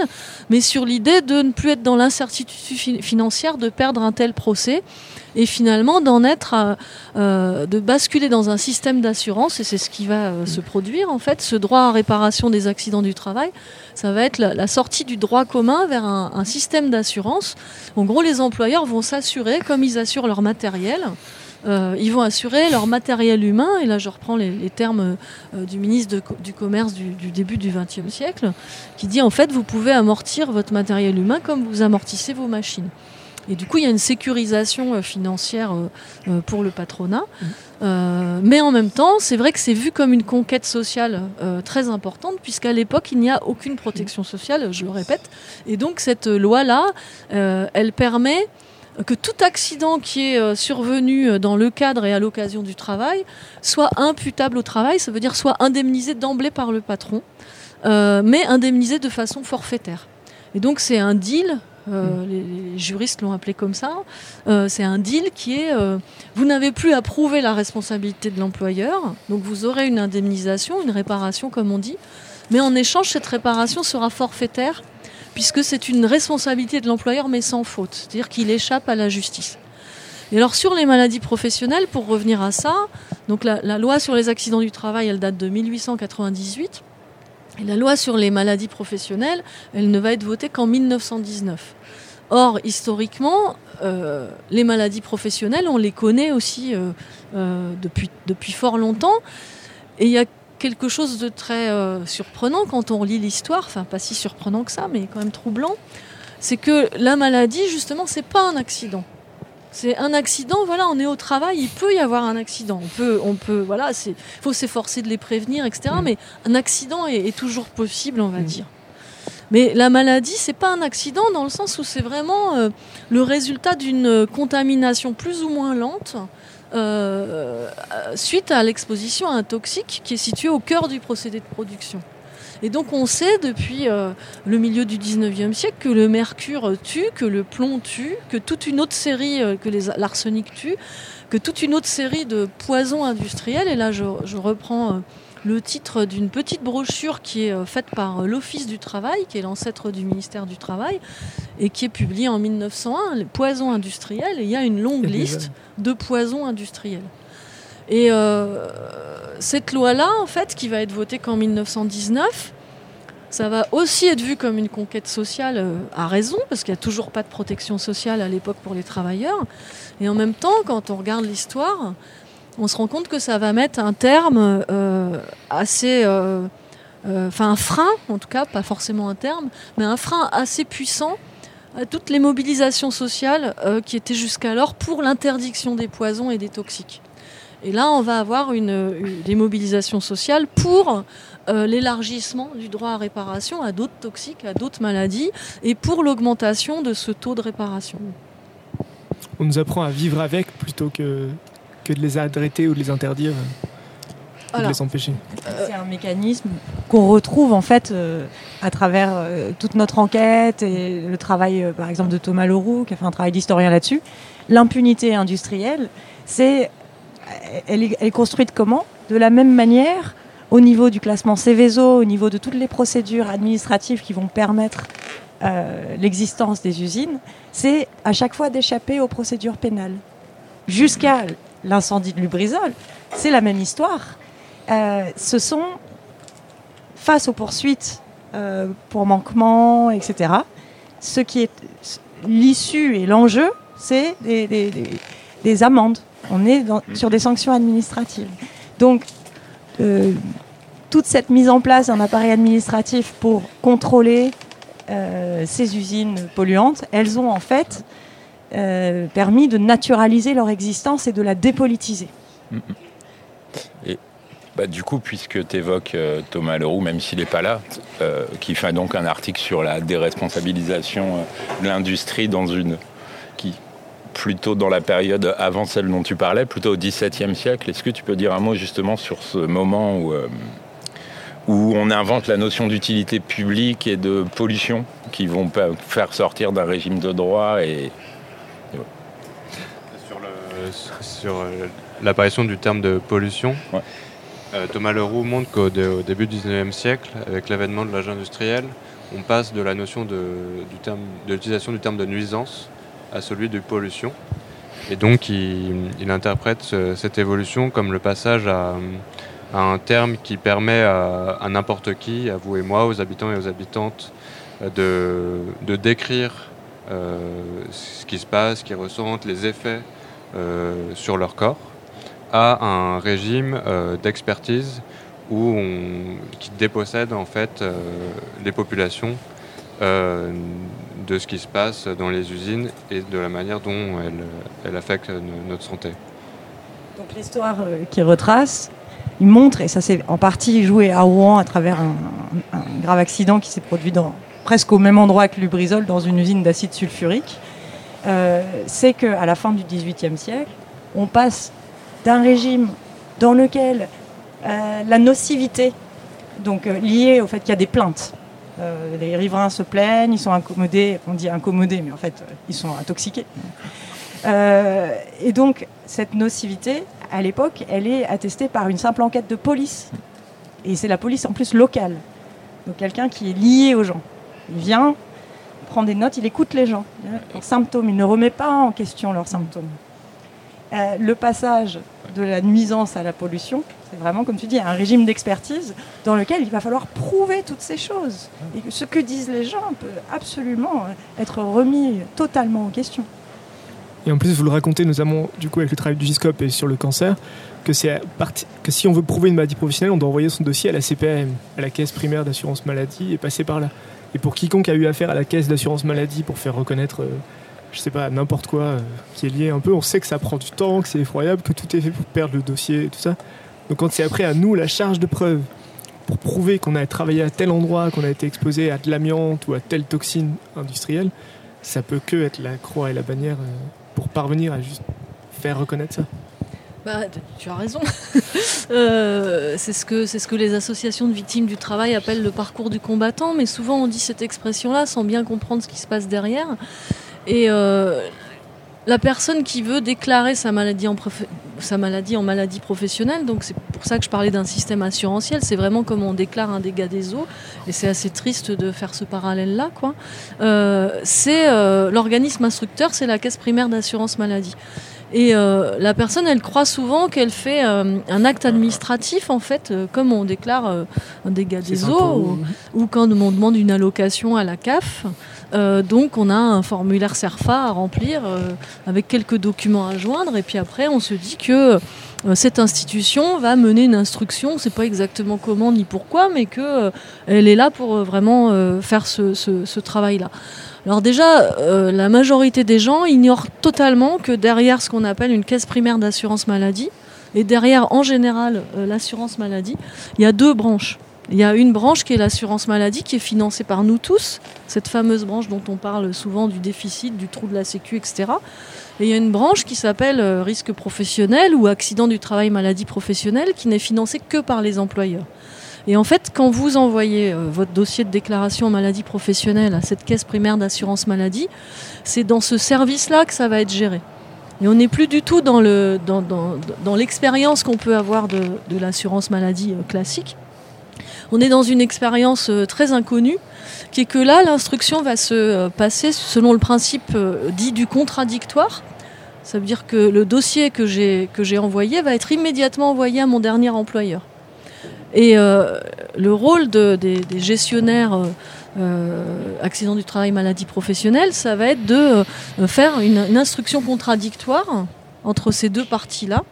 mais sur l'idée de ne plus être dans l'incertitude financière, de perdre un tel procès et finalement d'en être, euh, de basculer dans un système d'assurance, et c'est ce qui va euh, se produire en fait, ce droit à réparation des accidents du travail, ça va être la, sortie du droit commun vers un, un système d'assurance. En gros, les employeurs vont s'assurer, comme ils assurent leur matériel, euh, ils vont assurer leur matériel humain, et là je reprends les, termes euh, du ministre du Commerce du, début du XXe siècle, qui dit en fait vous pouvez amortir votre matériel humain comme vous amortissez vos machines. Et du coup, il y a une sécurisation euh, financière pour le patronat. Mmh. mais en même temps, c'est vrai que c'est vu comme une conquête sociale très importante, puisqu'à l'époque, il n'y a aucune protection sociale, je le répète. Et donc, cette loi-là, elle permet que tout accident qui est euh, survenu euh, dans le cadre et à l'occasion du travail soit imputable au travail, ça veut dire soit indemnisé d'emblée par le patron, euh, mais indemnisé de façon forfaitaire. Et donc c'est un deal, mmh. les, juristes l'ont appelé comme ça, c'est un deal qui est, vous n'avez plus à prouver la responsabilité de l'employeur, donc vous aurez une indemnisation, une réparation comme on dit, mais en échange cette réparation sera forfaitaire puisque c'est une responsabilité de l'employeur, mais sans faute. C'est-à-dire qu'il échappe à la justice. Et alors sur les maladies professionnelles, pour revenir à ça, donc la, loi sur les accidents du travail, elle date de 1898. Et la loi sur les maladies professionnelles, elle ne va être votée qu'en 1919. Or, historiquement, euh, les maladies professionnelles, on les connaît aussi euh, euh, depuis, depuis fort longtemps. Et il y a quelque chose de très surprenant quand on lit l'histoire, enfin pas si surprenant que ça, mais quand même troublant, c'est que la maladie, justement, c'est pas un accident. C'est un accident, voilà, on est au travail, il peut y avoir un accident. On peut, on peut, voilà, il faut s'efforcer de les prévenir, etc. Mm. Mais un accident est, toujours possible, on va mm. dire. Mais la maladie, c'est pas un accident dans le sens où c'est vraiment euh, le résultat d'une contamination plus ou moins lente euh, suite à l'exposition à un toxique qui est situé au cœur du procédé de production. Et donc on sait depuis euh, le milieu du 19e siècle que le mercure tue, que le plomb tue, que toute une autre série, que l'arsenic tue, que toute une autre série de poisons industriels, et là je, je reprends le titre d'une petite brochure qui est euh, faite par euh, l'Office du Travail, qui est l'ancêtre du ministère du Travail, et qui est publiée en 1901, les poisons industriels, et il y a une longue liste de poisons industriels. Et euh, cette loi-là, en fait, qui va être votée qu'en 1919, ça va aussi être vu comme une conquête sociale à raison, parce qu'il n'y a toujours pas de protection sociale à l'époque pour les travailleurs. Et en même temps, quand on regarde l'histoire, on se rend compte que ça va mettre un terme euh, assez. Euh, euh, enfin, un frein, en tout cas, pas forcément un terme, mais un frein assez puissant à toutes les mobilisations sociales qui étaient jusqu'alors pour l'interdiction des poisons et des toxiques. Et là, on va avoir une, des mobilisations sociales pour l'élargissement du droit à réparation à d'autres toxiques, à d'autres maladies, et pour l'augmentation de ce taux de réparation. On nous apprend à vivre avec plutôt que que de les arrêter ou de les interdire ou de les empêcher. C'est un mécanisme qu'on retrouve en fait euh, à travers euh, toute notre enquête et le travail euh, par exemple de Thomas Leroux qui a fait un travail d'historien là-dessus. L'impunité industrielle, c'est elle, est, construite comment? De la même manière au niveau du classement Céveso, au niveau de toutes les procédures administratives qui vont permettre l'existence des usines, c'est à chaque fois d'échapper aux procédures pénales jusqu'à l'incendie de Lubrizol, c'est la même histoire. Euh, ce sont, face aux poursuites euh, pour manquement, etc., ce qui est l'issue et l'enjeu, c'est des, amendes. On est sur des sanctions administratives. Donc, euh, toute cette mise en place d'un appareil administratif pour contrôler ces usines polluantes, elles ont en fait euh, permis de naturaliser leur existence et de la dépolitiser. Mm-hmm. Et bah, du coup, puisque tu évoques euh, Thomas Leroux, même s'il n'est pas là, euh, qui fait donc un article sur la déresponsabilisation de l'industrie dans une. qui plutôt dans la période avant celle dont tu parlais, plutôt au XVIIe siècle. Est-ce que tu peux dire un mot justement sur ce moment où, où on invente la notion d'utilité publique et de pollution qui vont faire sortir d'un régime de droit et sur euh, l'apparition du terme de pollution. Euh, Thomas Leroux montre qu'au début du 19e siècle, avec l'avènement de l'âge industriel, on passe de la notion de, l'utilisation du terme de nuisance à celui de pollution. Et donc, il, interprète cette évolution comme le passage à, un terme qui permet à, n'importe qui, à vous et moi, aux habitants et aux habitantes, de, décrire euh, ce qui se passe, ce qu'ils ressentent, les effets euh, sur leur corps à un régime euh, d'expertise où qui dépossède en fait euh, les populations de ce qui se passe dans les usines et de la manière dont elle, elle affecte notre santé. Donc l'histoire qui retrace, il montre, et ça s'est en partie joué à Rouen à travers un, grave accident qui s'est produit presque au même endroit que Lubrizol, dans une usine d'acide sulfurique. Euh, c'est qu'à la fin du XVIIIe siècle, on passe d'un régime dans lequel euh, la nocivité, donc euh, liée au fait qu'il y a des plaintes, les riverains se plaignent, ils sont incommodés, on dit incommodés, mais en fait ils sont intoxiqués. et donc cette nocivité, à l'époque, elle est attestée par une simple enquête de police. Et c'est la police en plus locale. Donc quelqu'un qui est lié aux gens. Il vient, prend des notes, il écoute les gens, leurs symptômes, il ne remet pas en question leurs symptômes. euh, le passage de la nuisance à la pollution, c'est vraiment, comme tu dis, un régime d'expertise dans lequel il va falloir prouver toutes ces choses. Et ce que disent les gens peut absolument être remis totalement en question. Et en plus, vous le racontez notamment du coup avec le travail du GISCOP et sur le cancer, que, que si on veut prouver une maladie professionnelle, on doit envoyer son dossier à la CPAM, à la caisse primaire d'assurance maladie, et passer par là. Et pour quiconque a eu affaire à la caisse d'assurance maladie pour faire reconnaître, euh, je sais pas, n'importe quoi euh, qui est lié un peu, on sait que ça prend du temps, que c'est effroyable, que tout est fait pour perdre le dossier et tout ça. Donc quand c'est après à nous la charge de preuve pour prouver qu'on a travaillé à tel endroit, qu'on a été exposé à de l'amiante ou à telle toxine industrielle, ça peut que être la croix et la bannière euh, pour parvenir à juste faire reconnaître ça. Bah, tu as raison. euh, c'est ce, que, ce que les associations de victimes du travail appellent le parcours du combattant, mais souvent on dit cette expression-là sans bien comprendre ce qui se passe derrière. Et euh, la personne qui veut déclarer sa maladie en, maladie, professionnelle, donc c'est pour ça que je parlais d'un système assurantiel, c'est vraiment comme on déclare un dégât des eaux, et c'est assez triste de faire ce parallèle-là. quoi. Euh, c'est l'organisme instructeur, c'est la caisse primaire d'assurance maladie. Et euh, la personne, elle croit souvent qu'elle fait euh, un acte administratif, en fait, euh, comme on déclare un dégât des eaux, ou, quand on demande une allocation à la CAF. donc on a un formulaire CERFA à remplir avec quelques documents à joindre, et puis après on se dit que cette institution va mener une instruction, on ne sait pas exactement comment ni pourquoi, mais qu'elle est là pour vraiment faire ce, ce travail-là. Alors déjà, euh, la majorité des gens ignorent totalement que derrière ce qu'on appelle une caisse primaire d'assurance maladie, et derrière en général euh, l'assurance maladie, il y a deux branches. Il y a une branche qui est l'assurance maladie, qui est financée par nous tous, cette fameuse branche dont on parle souvent du déficit, du trou de la sécu, etc. Et il y a une branche qui s'appelle euh, risque professionnel ou accident du travail maladie professionnelle, qui n'est financée que par les employeurs. Et en fait, quand vous envoyez euh, votre dossier de déclaration maladie professionnelle à cette caisse primaire d'assurance maladie, c'est dans ce service-là que ça va être géré. Et on n'est plus du tout dans, le, dans, dans, dans l'expérience qu'on peut avoir de, l'assurance maladie euh, classique. On est dans une expérience euh, très inconnue, qui est que là, l'instruction va se passer selon le principe dit du contradictoire. Ça veut dire que le dossier que j'ai envoyé va être immédiatement envoyé à mon dernier employeur. Et euh, le rôle de, des, gestionnaires euh, euh, accidents du travail, maladie professionnelle, ça va être de faire une, instruction contradictoire entre ces deux parties-là.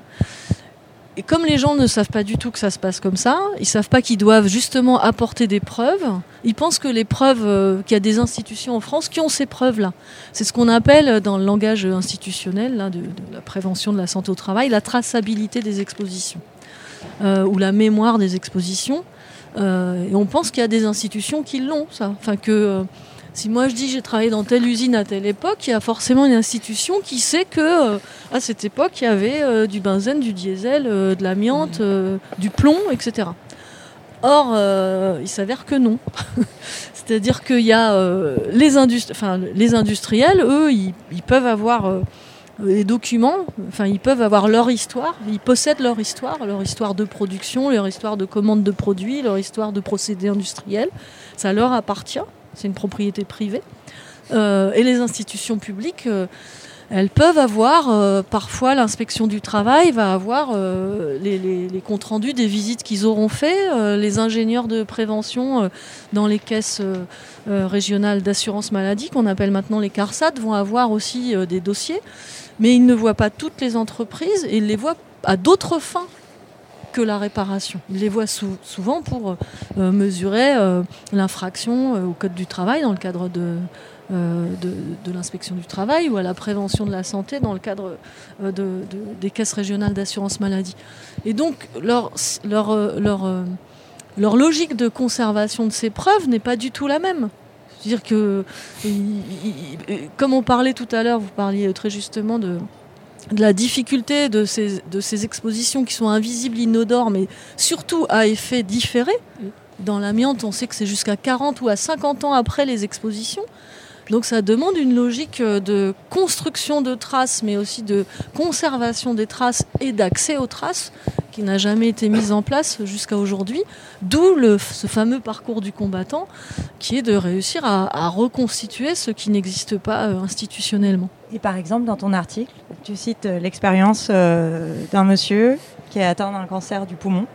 Et comme les gens ne savent pas du tout que ça se passe comme ça, ils savent pas qu'ils doivent justement apporter des preuves. Ils pensent que les preuves, qu'il y a des institutions en France qui ont ces preuves-là. C'est ce qu'on appelle dans le langage institutionnel de la prévention de la santé au travail, la traçabilité des expositions euh, ou la mémoire des expositions. Euh, et on pense qu'il y a des institutions qui l'ont, ça. Enfin, que euh, si moi je dis j'ai travaillé dans telle usine à telle époque, il y a forcément une institution qui sait que euh, à cette époque il y avait du benzène, du diesel, de l'amiante, du plomb, etc. Or, il s'avère que non. C'est-à-dire qu'il y a les, industri enfin, les industriels, eux, ils, ils peuvent avoir les documents, enfin ils peuvent avoir leur histoire, ils possèdent leur histoire, leur histoire de production, leur histoire de commande de produits, leur histoire de procédés industriels, ça leur appartient, c'est une propriété privée. Euh, et les institutions publiques, euh, elles peuvent avoir, euh, parfois l'inspection du travail va avoir les, les, comptes rendus des visites qu'ils auront fait, les ingénieurs de prévention dans les caisses régionales d'assurance maladie, qu'on appelle maintenant les CARSAT, vont avoir aussi des dossiers mais ils ne voient pas toutes les entreprises et ils les voient à d'autres fins que la réparation. Ils les voient sou souvent pour euh, mesurer euh, l'infraction euh, au code du travail dans le cadre de, l'inspection du travail ou à la prévention de la santé dans le cadre de, de, des caisses régionales d'assurance maladie. Et donc leur logique de conservation de ces preuves n'est pas du tout la même. C'est-à-dire que, comme on parlait tout à l'heure, vous parliez très justement de, de la difficulté de ces, de ces expositions qui sont invisibles, inodores, mais surtout à effet différé. Dans l'amiante, on sait que c'est jusqu'à 40 ou à 50 ans après les expositions. Donc ça demande une logique euh, de construction de traces, mais aussi de conservation des traces et d'accès aux traces qui n'a jamais été mise en place jusqu'à aujourd'hui. D'où ce fameux parcours du combattant qui est de réussir à, reconstituer ce qui n'existe pas euh, institutionnellement. Et par exemple, dans ton article, tu cites euh, l'expérience d'un monsieur qui a atteint un cancer du poumon,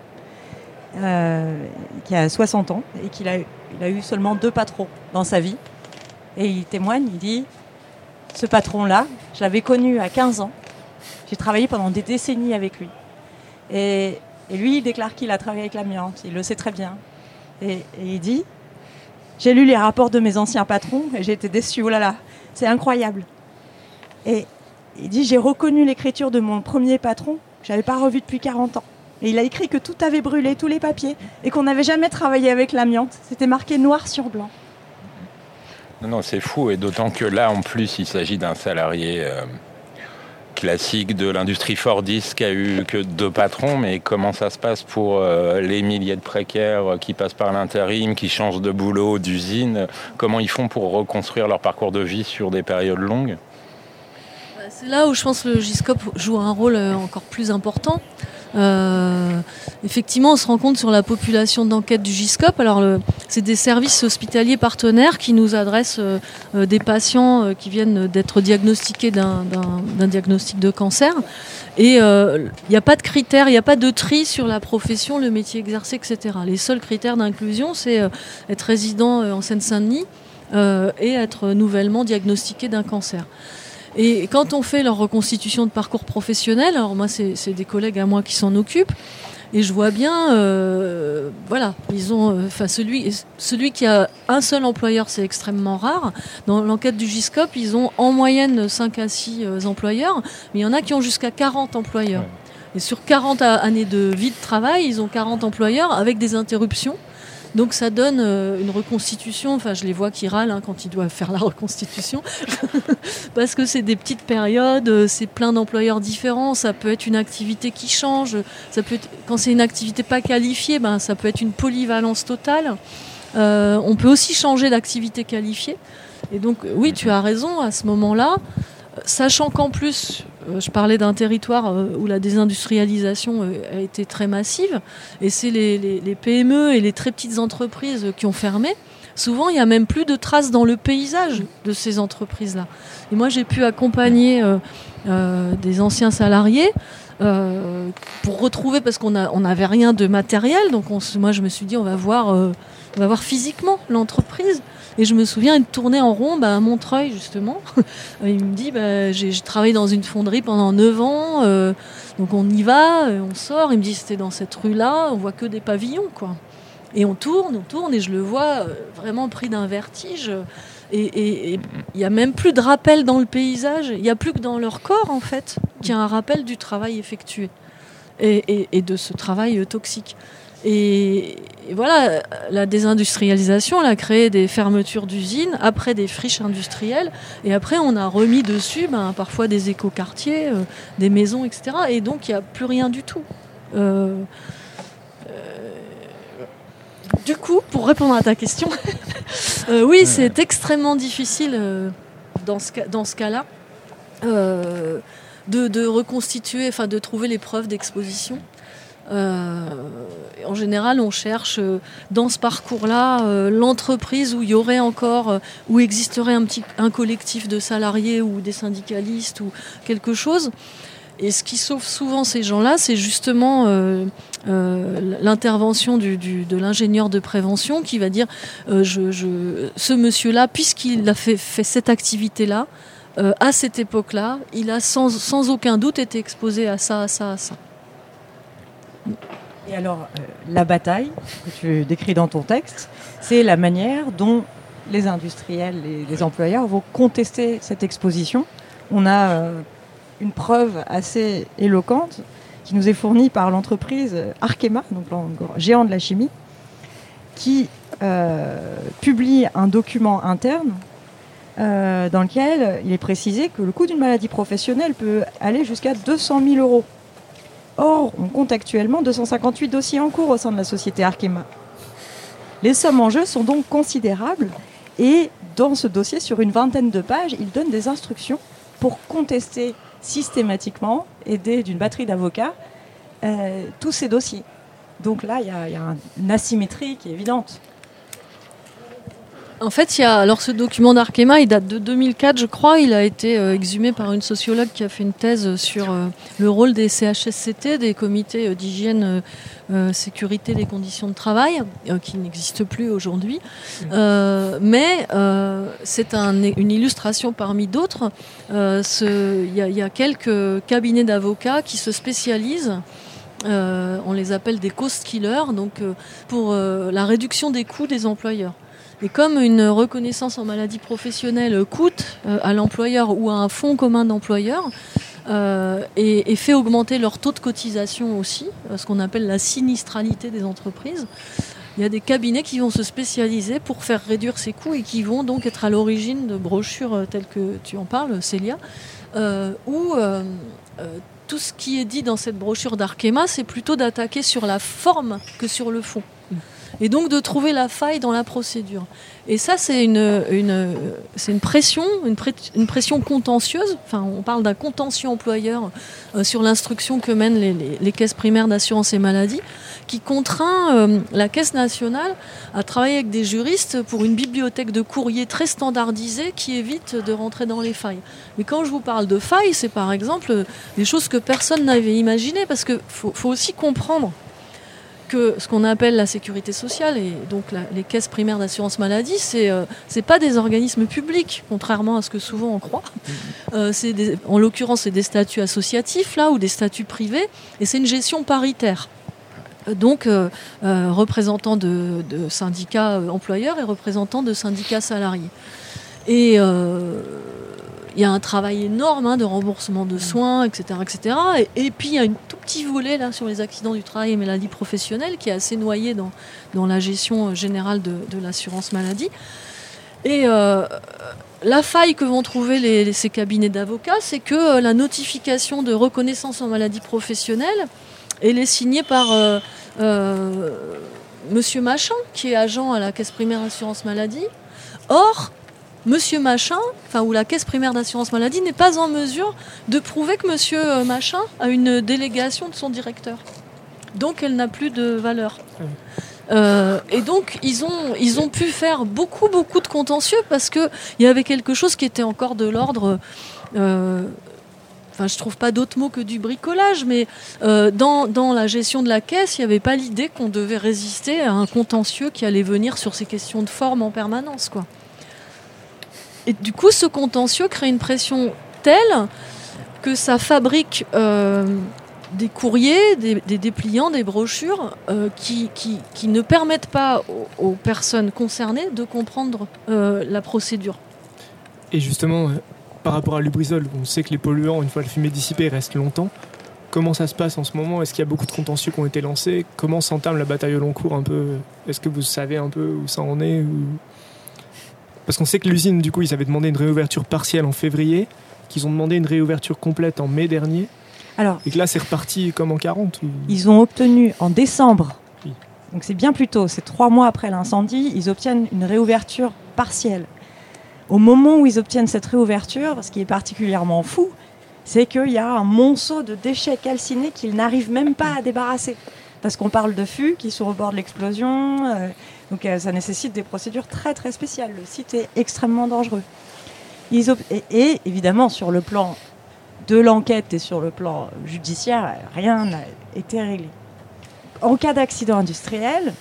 qui a 60 ans et qui a, a eu seulement deux patrons dans sa vie. Et il témoigne, il dit, ce patron-là, je l'avais connu à 15 ans. J'ai travaillé pendant des décennies avec lui. Et, lui, il déclare qu'il a travaillé avec l'amiante. Il le sait très bien. Et, il dit, j'ai lu les rapports de mes anciens patrons et j'ai été déçu. Oh là là, c'est incroyable. Et il dit, j'ai reconnu l'écriture de mon premier patron que j'avais pas revu depuis 40 ans. Et il a écrit que tout avait brûlé, tous les papiers, et qu'on n'avait jamais travaillé avec l'amiante. C'était marqué noir sur blanc. Non, c'est fou, et d'autant que là, en plus, il s'agit d'un salarié euh, classique de l'industrie Fordiste qui a eu que deux patrons, mais comment ça se passe pour euh, les milliers de précaires qui passent par l'intérim, qui changent de boulot, d'usine Comment ils font pour reconstruire leur parcours de vie sur des périodes longues? Bah, c'est là où je pense que le Giscope joue un rôle euh, encore plus important. Euh, effectivement, on se rend compte sur la population d'enquête du GISCOP. Alors, c'est des services hospitaliers partenaires qui nous adressent euh, euh, des patients qui viennent d'être diagnostiqués d'un diagnostic de cancer. Et il n'y a pas de critères, il n'y a pas de tri sur la profession, le métier exercé, etc. Les seuls critères d'inclusion, c'est être résident en Seine-Saint-Denis et être nouvellement diagnostiqué d'un cancer. Et quand on fait leur reconstitution de parcours professionnel, alors moi c'est des collègues à moi qui s'en occupent, et je vois bien, euh, voilà, ils ont, euh, enfin celui, celui qui a un seul employeur, c'est extrêmement rare. Dans l'enquête du Giscop, ils ont en moyenne 5 à 6 euh, employeurs, mais il y en a qui ont jusqu'à 40 employeurs. Et sur 40 années de vie de travail, ils ont 40 employeurs avec des interruptions. Donc ça donne euh, une reconstitution. Enfin, je les vois qui râlent hein, quand ils doivent faire la reconstitution, parce que c'est des petites périodes, euh, c'est plein d'employeurs différents. Ça peut être une activité qui change. Ça peut quand c'est une activité pas qualifiée, ben ça peut être une polyvalence totale. Euh, on peut aussi changer d'activité qualifiée. Et donc, oui, tu as raison. À ce moment-là, sachant qu'en plus, euh, je parlais d'un territoire euh, où la désindustrialisation euh, a été très massive, et c'est les, PME et les très petites entreprises qui ont fermé. Souvent, il n'y a même plus de traces dans le paysage de ces entreprises-là. Et moi, j'ai pu accompagner des anciens salariés pour retrouver, parce qu'on n'avait rien de matériel, donc moi, je me suis dit, on va voir, on va voir physiquement l'entreprise. Et je me souviens être tournée en rond bah, à Montreuil, justement. il me dit bah, J'ai travaillé dans une fonderie pendant 9 ans, euh, donc on y va, euh, on sort. Il me dit C'était dans cette rue-là, on voit que des pavillons. Et on tourne, on tourne, et je le vois euh, vraiment pris d'un vertige. Et il n'y a même plus de rappel dans le paysage, il n'y a plus que dans leur corps, en fait, qu'il y a un rappel du travail effectué et de ce travail toxique. Et, voilà, la désindustrialisation, elle a créé des fermetures d'usines, après des friches industrielles, et après on a remis dessus ben, parfois des écoquartiers, euh, des maisons, etc. Et donc il n'y a plus rien du tout. Euh, euh, du coup, pour répondre à ta question, oui, c'est extrêmement difficile dans ce, dans ce cas-là. De, de, reconstituer, enfin de trouver les preuves d'exposition. Euh, en général, on cherche euh, dans ce parcours-là euh, l'entreprise où il y aurait encore, où existerait un petit, un collectif de salariés ou des syndicalistes ou quelque chose. Et ce qui sauve souvent ces gens-là, c'est justement l'intervention de l'ingénieur de prévention qui va dire ce monsieur-là, puisqu'il a fait, cette activité-là, à cette époque-là, il a sans, aucun doute été exposé à ça, à ça, à ça. Et alors, euh, la bataille que tu décris dans ton texte, c'est la manière dont les industriels et les employeurs vont contester cette exposition. On a euh, une preuve assez éloquente qui nous est fournie par l'entreprise Arkema, donc le géant de la chimie, qui euh, publie un document interne dans lequel il est précisé que le coût d'une maladie professionnelle peut aller jusqu'à 200 000 euros Or, on compte actuellement 258 dossiers en cours au sein de la société Arkema. Les sommes en jeu sont donc considérables et dans ce dossier, sur une vingtaine de pages, il donne des instructions pour contester systématiquement, aidé d'une batterie d'avocats, euh, tous ces dossiers. Donc là, il y, a, une asymétrie qui est évidente. En fait, il y a, alors ce document d'Arkema, il date de 2004, je crois. Il a été euh, exhumé par une sociologue qui a fait une thèse sur euh, le rôle des CHSCT, des comités d'hygiène, sécurité des conditions de travail, qui n'existent plus aujourd'hui. mais c'est une illustration parmi d'autres. Il y, y, a quelques cabinets d'avocats qui se spécialisent euh, on les appelle des cost killers, donc euh, pour euh, la réduction des coûts des employeurs. Et comme une reconnaissance en maladie professionnelle coûte à l'employeur ou à un fonds commun d'employeurs, et, fait augmenter leur taux de cotisation aussi, ce qu'on appelle la sinistralité des entreprises, il y a des cabinets qui vont se spécialiser pour faire réduire ces coûts et qui vont donc être à l'origine de brochures telles que tu en parles, Célia, où tout ce qui est dit dans cette brochure d'Arkema, c'est plutôt d'attaquer sur la forme que sur le fond. Et donc de trouver la faille dans la procédure. Et ça, c'est une, une, pression, une, pression contentieuse. Enfin, on parle d'un contentieux employeur euh, sur l'instruction que mènent les, les, caisses primaires d'assurance et maladie, qui contraint euh, la Caisse nationale à travailler avec des juristes pour une bibliothèque de courrier très standardisée qui évite de rentrer dans les failles. Mais quand je vous parle de failles, c'est par exemple des choses que personne n'avait imaginées, parce qu'il faut aussi comprendre que ce qu'on appelle la sécurité sociale et donc les caisses primaires d'assurance maladie, c'est euh, c'est pas des organismes publics, contrairement à ce que souvent on croit. Euh, c'est en l'occurrence, c'est des statuts associatifs là ou des statuts privés, et c'est une gestion paritaire. Donc, euh, représentants de, de, syndicats employeurs et représentants de syndicats salariés. Et il y a un travail énorme hein, de remboursement de soins, etc. etc. Et, puis il y a un tout petit volet là, sur les accidents du travail et maladies professionnelles qui est assez noyé dans, dans la gestion euh, générale de, l'assurance maladie. Et euh, la faille que vont trouver ces cabinets d'avocats, c'est que euh, la notification de reconnaissance en maladie professionnelle, elle est signée par Monsieur Machin, qui est agent à la Caisse primaire assurance maladie. Or, Monsieur Machin, enfin ou la caisse primaire d'assurance maladie n'est pas en mesure de prouver que Monsieur euh, Machin a une délégation de son directeur. Donc elle n'a plus de valeur. Euh, et donc ils ont, ils ont pu faire beaucoup beaucoup de contentieux parce qu'il y avait quelque chose qui était encore de l'ordre. Euh, enfin, je trouve pas d'autres mots que du bricolage, mais dans, dans, la gestion de la caisse, il n'y avait pas l'idée qu'on devait résister à un contentieux qui allait venir sur ces questions de forme en permanence, quoi. Et du coup, ce contentieux crée une pression telle que ça fabrique euh, des courriers, des, dépliants, des brochures euh, qui, qui, ne permettent pas aux, personnes concernées de comprendre euh, la procédure. Et justement, par rapport à l'ubrizol, on sait que les polluants, une fois le fumée dissipé, restent longtemps. Comment ça se passe en ce moment? Est-ce qu'il y a beaucoup de contentieux qui ont été lancés? Comment s'entame la bataille au long cours un peu? Est-ce que vous savez un peu où ça en est parce qu'on sait que l'usine, du coup, ils avaient demandé une réouverture partielle en février, qu'ils ont demandé une réouverture complète en mai dernier. Alors, et que là, c'est reparti comme en 40 Ils ont obtenu en décembre, donc c'est bien plus tôt, c'est trois mois après l'incendie, ils obtiennent une réouverture partielle. Au moment où ils obtiennent cette réouverture, ce qui est particulièrement fou, c'est qu'il y a un monceau de déchets calcinés qu'ils n'arrivent même pas à débarrasser. Parce qu'on parle de fûts qui sont au bord de l'explosion, euh, donc euh, ça nécessite des procédures très très spéciales. Le site est extrêmement dangereux. et, évidemment, sur le plan de l'enquête et sur le plan judiciaire, rien n'a été réglé. En cas d'accident industriel,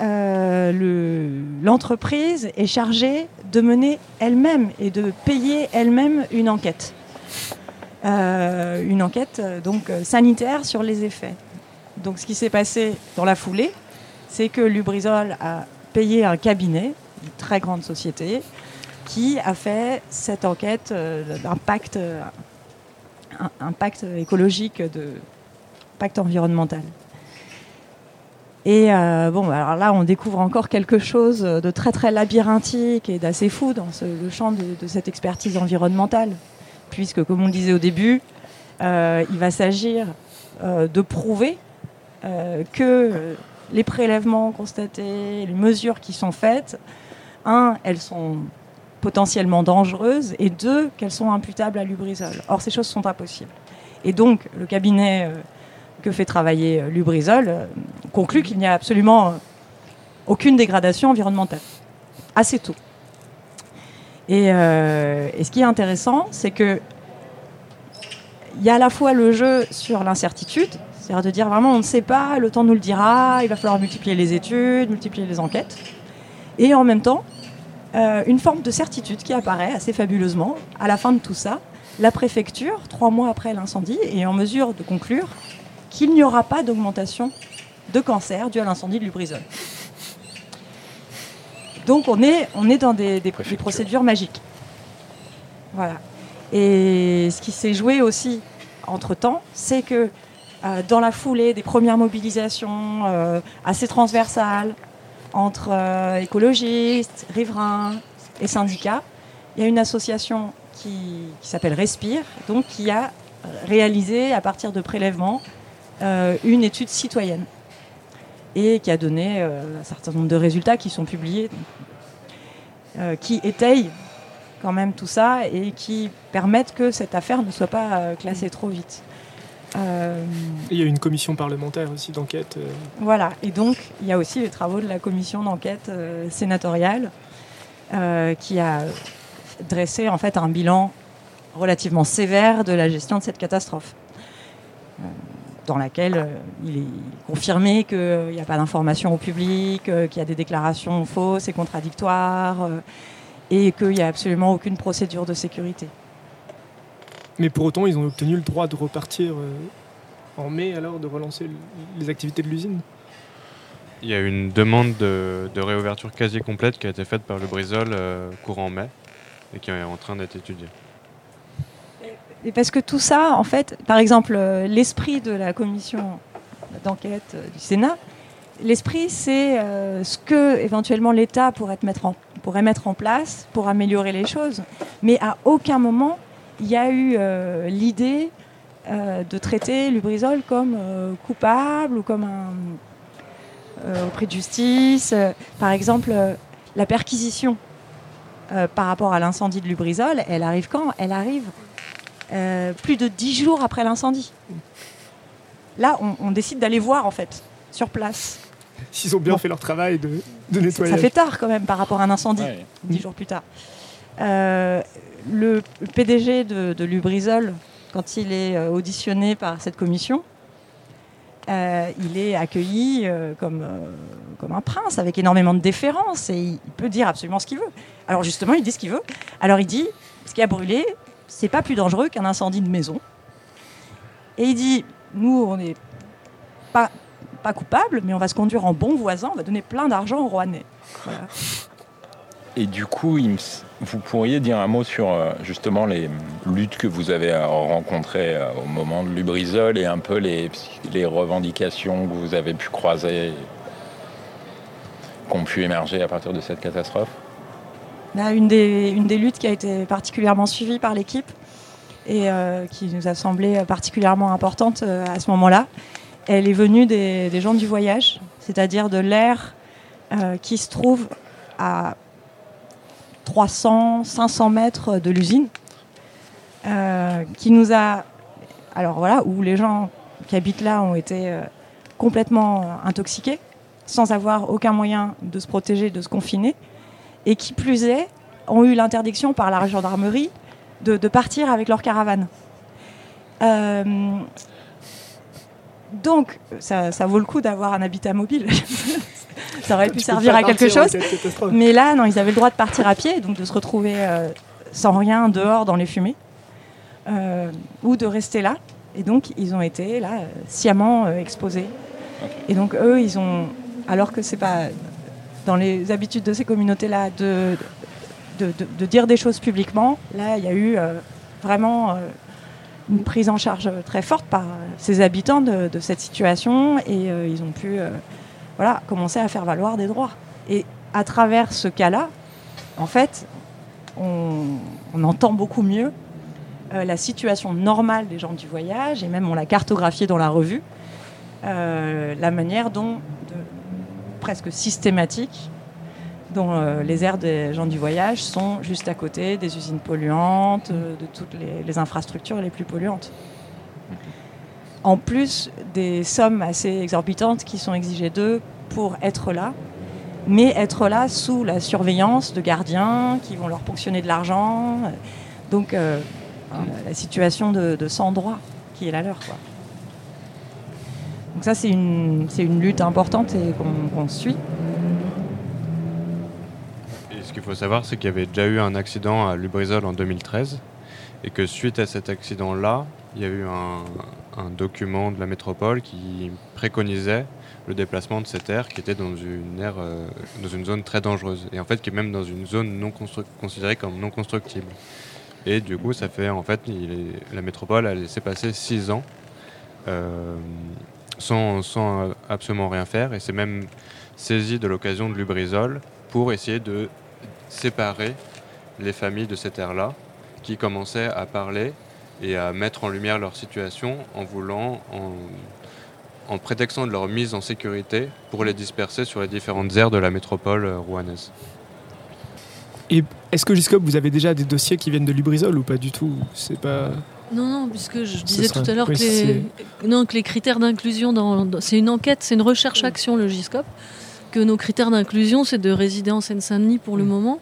euh, l'entreprise est chargée de mener elle-même et de payer elle-même une enquête. Euh, une enquête donc sanitaire sur les effets. Donc ce qui s'est passé dans la foulée, c'est que Lubrizol a payé un cabinet, une très grande société, qui a fait cette enquête euh, d'impact euh, impact écologique, de impact environnemental. Et euh, bon, alors là, on découvre encore quelque chose de très très labyrinthique et d'assez fou dans le champ de, cette expertise environnementale, puisque, comme on le disait au début, il va s'agir de prouver que les prélèvements constatés, les mesures qui sont faites, un, elles sont potentiellement dangereuses, et deux, qu'elles sont imputables à Lubrizol. Or, ces choses sont impossibles. Et donc, le cabinet euh, que fait travailler euh, Lubrizol euh, conclut qu'il n'y a absolument aucune dégradation environnementale. Assez tôt. Et, et ce qui est intéressant, c'est que il y a à la fois le jeu sur l'incertitude, c'est-à-dire de dire vraiment on ne sait pas, le temps nous le dira, il va falloir multiplier les études, multiplier les enquêtes, et en même temps euh, une forme de certitude qui apparaît assez fabuleusement à la fin de tout ça. La préfecture, trois mois après l'incendie, est en mesure de conclure qu'il n'y aura pas d'augmentation de cancer dû à l'incendie de Lubrizol. Donc on est, on est dans des, des- procédures magiques. Voilà. Et ce qui s'est joué aussi entre-temps, c'est que dans la foulée des premières mobilisations euh, assez transversales entre euh, écologistes, riverains et syndicats, il y a une association qui, s'appelle Respire, donc qui a réalisé à partir de prélèvements euh, une étude citoyenne et qui a donné euh, un certain nombre de résultats qui sont publiés, euh, qui étayent quand même tout ça et qui permettent que cette affaire ne soit pas euh, classée trop vite. Euh, il y a une commission parlementaire aussi d'enquête. euh, voilà, et donc il y a aussi les travaux de la commission d'enquête euh, sénatoriale qui a dressé en fait un bilan relativement sévère de la gestion de cette catastrophe, dans laquelle il est confirmé qu'il n'y a pas d'information au public, qu'il y a des déclarations fausses et contradictoires, et qu'il n'y a absolument aucune procédure de sécurité. Mais pour autant, ils ont obtenu le droit de repartir euh, en mai, alors de relancer les activités de l'usine. Il y a une demande de, de réouverture quasi complète qui a été faite par le Brisol euh, courant mai et qui est en train d'être étudiée. Et parce que tout ça, en fait, par exemple, euh, l'esprit de la commission d'enquête du Sénat, l'esprit, c'est euh, ce que éventuellement l'État pourrait, te mettre en, pourrait mettre en place pour améliorer les choses. Mais à aucun moment, il y a eu euh, l'idée euh, de traiter Lubrizol comme euh, coupable ou comme un euh, au prix de justice. Par exemple, euh, la perquisition euh, par rapport à l'incendie de Lubrizol, elle arrive quand? Elle arrive euh, plus de dix jours après l'incendie. Là, on, on décide d'aller voir en fait sur place. S'ils ont bien Bon. fait leur travail de, de Ça fait tard quand même par rapport à un incendie Ouais. dix jours plus tard. Euh, le PDG de, de Lubrizol, quand il est euh, auditionné par cette commission, euh, il est accueilli euh, comme, un prince, avec énormément de déférence, et il peut dire absolument ce qu'il veut. Alors justement, il dit ce qu'il veut. Alors il dit, ce qui a brûlé, c'est pas plus dangereux qu'un incendie de maison. Et il dit, nous, on n'est pas, pas coupables, mais on va se conduire en bon voisin, on va donner plein d'argent aux Rouennais. Et du coup, il me vous pourriez dire un mot sur euh, justement les luttes que vous avez euh, rencontrées euh, au moment de Lubrizol et un peu les, revendications que vous avez pu croiser, qui ont pu émerger à partir de cette catastrophe? Bah, une, des, luttes qui a été particulièrement suivie par l'équipe et qui nous a semblé particulièrement importante à ce moment-là, elle est venue des, des gens du voyage, c'est-à-dire de l'air qui se trouve à 300, 500 mètres de l'usine, euh, qui nous a, alors voilà, où les gens qui habitent là ont été euh, complètement intoxiqués, sans avoir aucun moyen de se protéger, de se confiner et qui plus est, ont eu l'interdiction par la gendarmerie de, partir avec leur caravane. Euh, donc, ça vaut le coup d'avoir un habitat mobile. ça aurait pu servir à quelque chose. Mais là, non, ils avaient le droit de partir à pied, donc de se retrouver euh, sans rien dehors dans les fumées, euh, ou de rester là. Et donc, ils ont été là, sciemment euh, exposés. Et donc, eux, ils ont, alors que c'est pas dans les habitudes de ces communautés-là de, de, de- de dire des choses publiquement, là, il y a eu euh, vraiment euh, une prise en charge très forte par euh, ces habitants de, de cette situation, et euh, ils ont pu, euh, voilà, commencer à faire valoir des droits. Et à travers ce cas-là, en fait, on, entend beaucoup mieux euh, la situation normale des gens du voyage, et même on l'a cartographié dans la revue, euh, la manière dont, presque systématique, dont euh, les aires des gens du voyage sont juste à côté des usines polluantes, de toutes les infrastructures les plus polluantes. En plus des sommes assez exorbitantes qui sont exigées d'eux pour être là, mais être là sous la surveillance de gardiens qui vont leur ponctionner de l'argent. Donc euh, euh, la situation de, de sans droit qui est la leur. Donc ça c'est une, lutte importante et qu'on qu'on suit. Et ce qu'il faut savoir, c'est qu'il y avait déjà eu un accident à Lubrizol en 2013 et que suite à cet accident-là, il y a eu un, un document de la métropole qui préconisait le déplacement de cette aire qui était dans une aire, euh, dans une zone très dangereuse et en fait qui est même dans une zone non considérée comme non constructible. Et du coup, fait en fait, la métropole a laissé passer six ans euh, sans, absolument rien faire et c'est même saisi de l'occasion de Lubrizol pour essayer de séparer les familles de cette aire-là qui commençaient à parler et à mettre en lumière leur situation en voulant, en, en prétextant de leur mise en sécurité pour les disperser sur les différentes aires de la métropole euh, rouennaise. Et est-ce que Giscope, vous avez déjà des dossiers qui viennent de Lubrizol ou pas du tout? C'est pas. Non, non, puisque je disais tout à l'heure que, les, non, que les critères d'inclusion, dans, dans- c'est une enquête, c'est une recherche-action, le GISCOP, que nos critères d'inclusion, c'est de résider en Seine-Saint-Denis pour le Mm. moment.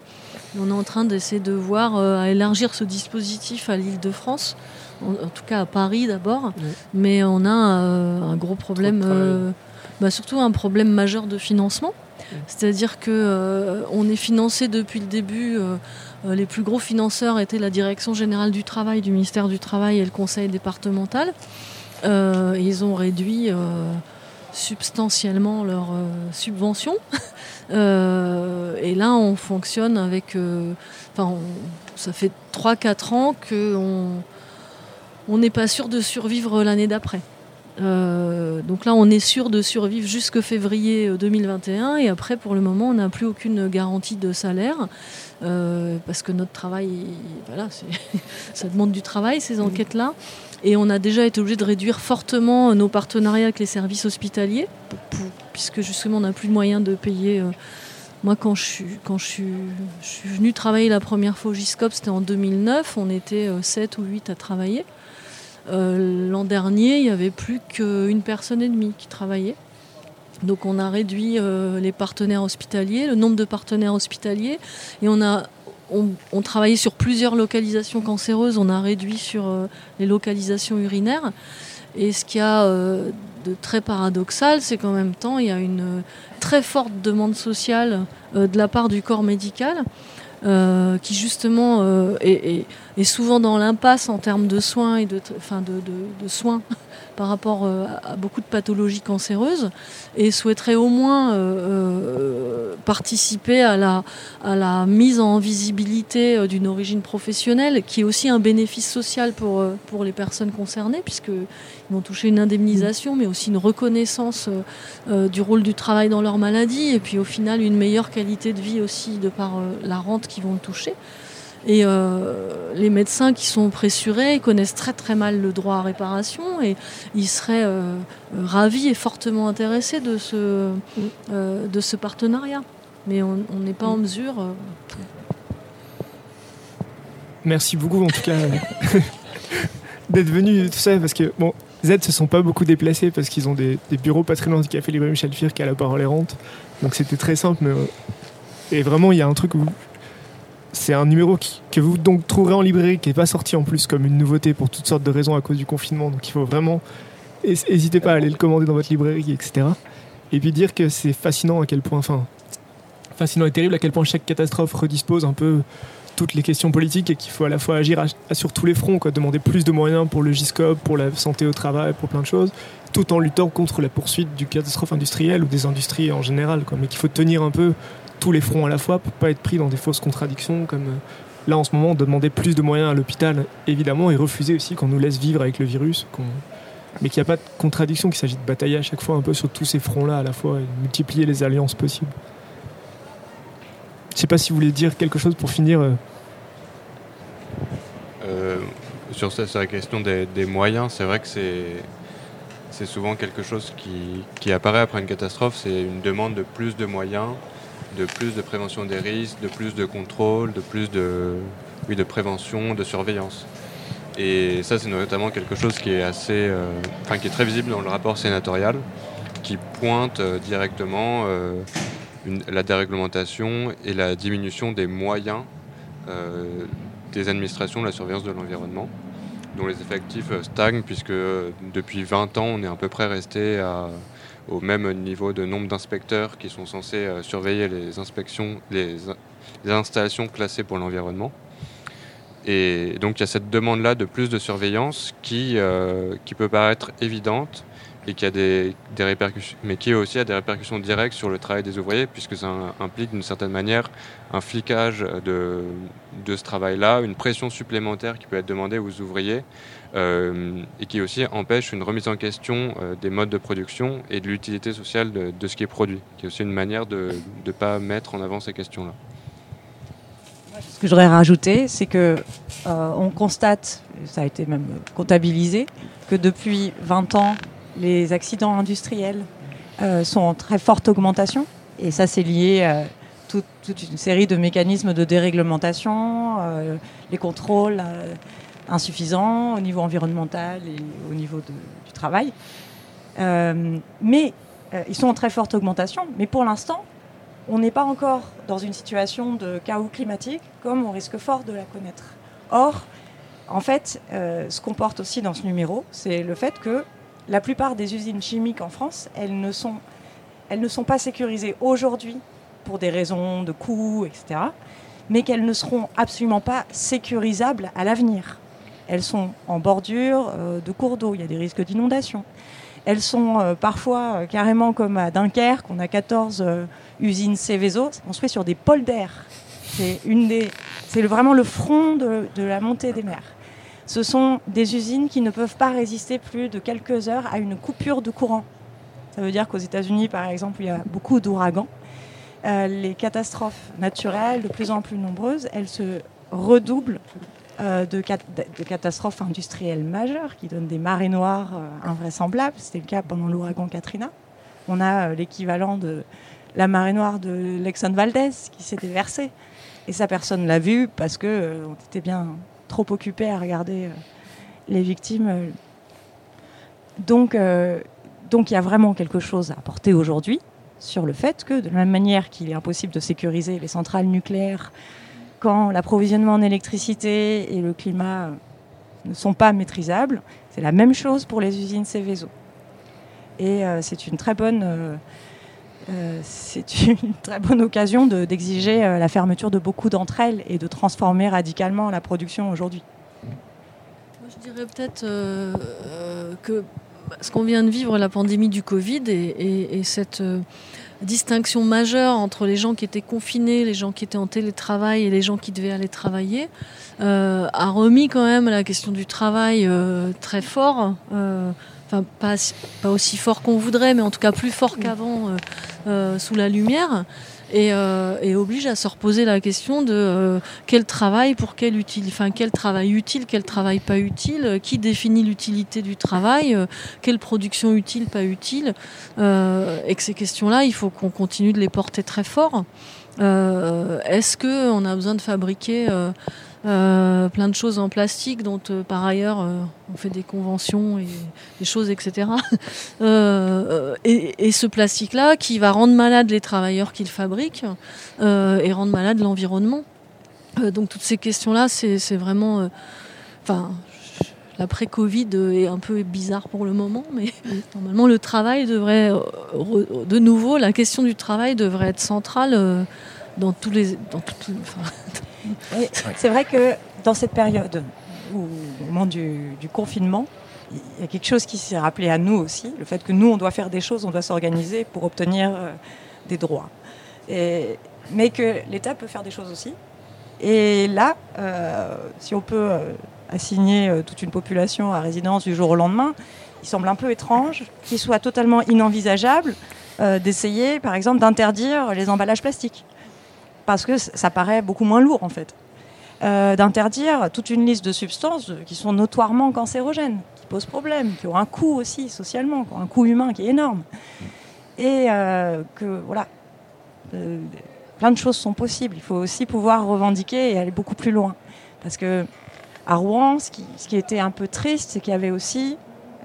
On est en train d'essayer de voir euh, à élargir ce dispositif à l'île de France, en, en tout cas à Paris d'abord, mais on a euh, un gros problème, euh, bah, surtout un problème majeur de financement. C'est-à-dire que on est financé depuis le début. les plus gros financeurs étaient la Direction générale du travail du ministère du Travail et le Conseil départemental. Ils ont réduit substantiellement leurs subventions. Euh, et là, on fonctionne avec. euh, Enfin, on- ça fait 3-4 ans qu'on on n'est pas sûr de survivre l'année d'après. Euh, donc là, on est sûr de survivre jusque février euh, 2021 et après, pour le moment, on n'a plus aucune garantie de salaire parce que notre travail, voilà, ça demande du travail ces enquêtes-là. Et on a déjà été obligé de réduire fortement nos partenariats avec les services hospitaliers puisque justement, on n'a plus de moyens de payer. euh, moi, quand je suis, quand je venue travailler la première fois au GISCOP, c'était en 2009. On était 7 ou 8 à travailler. Euh, L'an dernier, il n'y avait plus qu'une personne et demie qui travaillait. Donc on a réduit euh, les partenaires hospitaliers, le nombre de partenaires hospitaliers, et on a on, travaillait sur plusieurs localisations cancéreuses, on a réduit sur euh, les localisations urinaires. Et ce qu'il y a euh, de très paradoxal, c'est qu'en même temps, il y a une euh, très forte demande sociale de la part du corps médical, qui justement est, souvent dans l'impasse en termes de soins et de, enfin de, de- de soins par rapport euh, à beaucoup de pathologies cancéreuses et souhaiterait au moins euh, euh, participer à la, mise en visibilité d'une origine professionnelle qui est aussi un bénéfice social pour, les personnes concernées puisqu'ils vont toucher une indemnisation mais aussi une reconnaissance du rôle du travail dans leur maladie et puis au final une meilleure qualité de vie aussi de par la rente qu'ils vont toucher. Et euh, les médecins qui sont pressurés ils connaissent très très mal le droit à réparation et ils seraient euh, ravis et fortement intéressés de ce, euh, de ce partenariat. Mais on n'est pas en mesure. Merci beaucoup en tout cas d'être venu tout ça parce que bon Z se sont pas beaucoup déplacés parce qu'ils ont des, bureaux pas très loin du café Libre Michel Fir qui a la parole errante donc c'était très simple mais et vraiment il y a un truc où c'est un numéro que vous donc trouverez en librairie qui est pas sorti en plus comme une nouveauté pour toutes sortes de raisons à cause du confinement. Donc il faut vraiment n'hésitez pas à aller le commander dans votre librairie etc et puis dire que c'est fascinant à quel point enfin fascinant et terrible à quel point chaque catastrophe redispose un peu toutes les questions politiques et qu'il faut à la fois agir sur tous les fronts, quoi, demander plus de moyens pour le GISCOP, pour la santé au travail, pour plein de choses, tout en luttant contre la poursuite du catastrophe industrielle ou des industries en général. Quoi, mais qu'il faut tenir un peu tous les fronts à la fois pour pas être pris dans des fausses contradictions comme euh, là en ce moment, demander plus de moyens à l'hôpital évidemment et refuser aussi qu'on nous laisse vivre avec le virus. Mais qu'il n'y a pas de contradiction, qu'il s'agit de batailler à chaque fois un peu sur tous ces fronts-là à la fois et multiplier les alliances possibles. Je sais pas si vous voulez dire quelque chose pour finir. euh, Euh, sur, ça- la question des, moyens, c'est vrai que c'est souvent quelque chose qui apparaît après une catastrophe, c'est une demande de plus de moyens de plus de prévention des risques, de plus de contrôle, de plus de, oui, de prévention, de surveillance. Et ça, c'est notamment quelque chose qui est assez, euh, enfin, qui est très visible dans le rapport sénatorial, qui pointe euh, directement euh, la déréglementation et la diminution des moyens des administrations de la surveillance de l'environnement, dont les effectifs stagnent, puisque depuis 20 ans, on est à peu près resté au même niveau de nombre d'inspecteurs qui sont censés surveiller les inspections, les installations classées pour l'environnement. Et donc il y a cette demande-là de plus de surveillance qui, euh, qui peut paraître évidente et qui a des, des, répercussions, mais qui aussi a des répercussions directes sur le travail des ouvriers, puisque ça implique d'une certaine manière un flicage de, de ce travail-là, une pression supplémentaire qui peut être demandée aux ouvriers, euh, et qui aussi empêche une remise en question euh, des modes de production et de l'utilité sociale de, ce qui est produit, qui est aussi une manière de ne pas mettre en avant ces questions-là. Ce que je voudrais rajouter, c'est que euh, on constate, ça a été même comptabilisé, que depuis 20 ans, les accidents industriels euh, sont en très forte augmentation. Et ça, c'est lié à toute, une série de mécanismes de déréglementation, euh, les contrôles insuffisants au niveau environnemental et au niveau du travail. mais ils sont en très forte augmentation. Mais pour l'instant, on n'est pas encore dans une situation de chaos climatique comme on risque fort de la connaître. Or, en fait, euh, ce qu'on porte aussi dans ce numéro, c'est le fait que la plupart des usines chimiques en France, elles ne sont, elles ne sont pas sécurisées aujourd'hui pour des raisons de coûts, etc., mais qu'elles ne seront absolument pas sécurisables à l'avenir. Elles sont en bordure euh, de cours d'eau, il y a des risques d'inondation. Elles sont euh, parfois carrément comme à Dunkerque, on a 14 usine Céveso, c'est construit sur des une des, c'est vraiment le front de, la montée des mers. Ce sont des usines qui ne peuvent pas résister plus de quelques heures à une coupure de courant. Ça veut dire qu'aux États-Unis, par exemple, il y a beaucoup d'ouragans. Euh, les catastrophes naturelles, de plus en plus nombreuses, elles se redoublent euh, de, catastrophes industrielles majeures qui donnent des marées noires euh, invraisemblables. C'était le cas pendant l'ouragan Katrina. On a l'équivalent de la marée noire de Lexon Valdez qui s'était versée. Et ça, personne ne l'a vu parce que euh, on était bien trop occupé à regarder euh, les victimes. Donc, euh, donc il y a vraiment quelque chose à apporter aujourd'hui sur le fait que, de la même manière qu'il est impossible de sécuriser les centrales nucléaires quand l'approvisionnement en électricité et le climat ne sont pas maîtrisables, c'est la même chose pour les usines Céveso. Et c'est une très bonne euh, c'est une très bonne occasion d'exiger euh, la fermeture de beaucoup d'entre elles et de transformer radicalement la production aujourd'hui. Je dirais peut-être euh, que ce qu'on vient de vivre, la pandémie du Covid et, cette distinction majeure entre les gens qui étaient confinés, les gens qui étaient en télétravail et les gens qui devaient aller travailler, a remis quand même la question du travail très fort enfin pas, pas aussi fort qu'on voudrait, mais en tout cas plus fort qu'avant euh, euh, sous la lumière. Euh, et, oblige à se reposer la question de quel travail pour quel utile, enfin quel travail utile, quel travail pas utile, qui définit l'utilité du travail, quelle production utile, pas utile, et que ces questions-là, il faut qu'on continue de les porter très fort. Est-ce que on a besoin de fabriquer euh, plein de choses en plastique dont euh, par ailleurs euh, on fait des conventions et des choses, etc. Et, ce plastique-là qui va rendre malade les travailleurs qui le fabriquent et rendre malade l'environnement. donc toutes ces questions-là, c'est vraiment... Enfin, l'après-Covid est un peu bizarre pour le moment, mais normalement le travail devrait, de nouveau, la question du travail devrait être centrale dans tous les, dans c'est vrai que dans cette période, au moment du, confinement, il y a quelque chose qui s'est rappelé à nous aussi, le fait que nous, on doit faire des choses, on doit s'organiser pour obtenir euh, des droits. mais que l'État peut faire des choses aussi. Et là, euh, si on peut euh, assigner toute une population à résidence du jour au lendemain, il semble un peu étrange qu'il soit totalement inenvisageable d'essayer, par exemple, d'interdire les emballages plastiques parce que ça paraît beaucoup moins lourd en fait. Euh, d'interdire toute une liste de substances qui sont notoirement cancérogènes, qui posent problème, qui ont un coût aussi socialement, un coût humain qui est énorme. Et euh, que voilà, euh, plein de choses sont possibles. Il faut aussi pouvoir revendiquer et aller beaucoup plus loin. Parce que à Rouen, ce qui, était un peu triste, c'est qu'il y avait aussi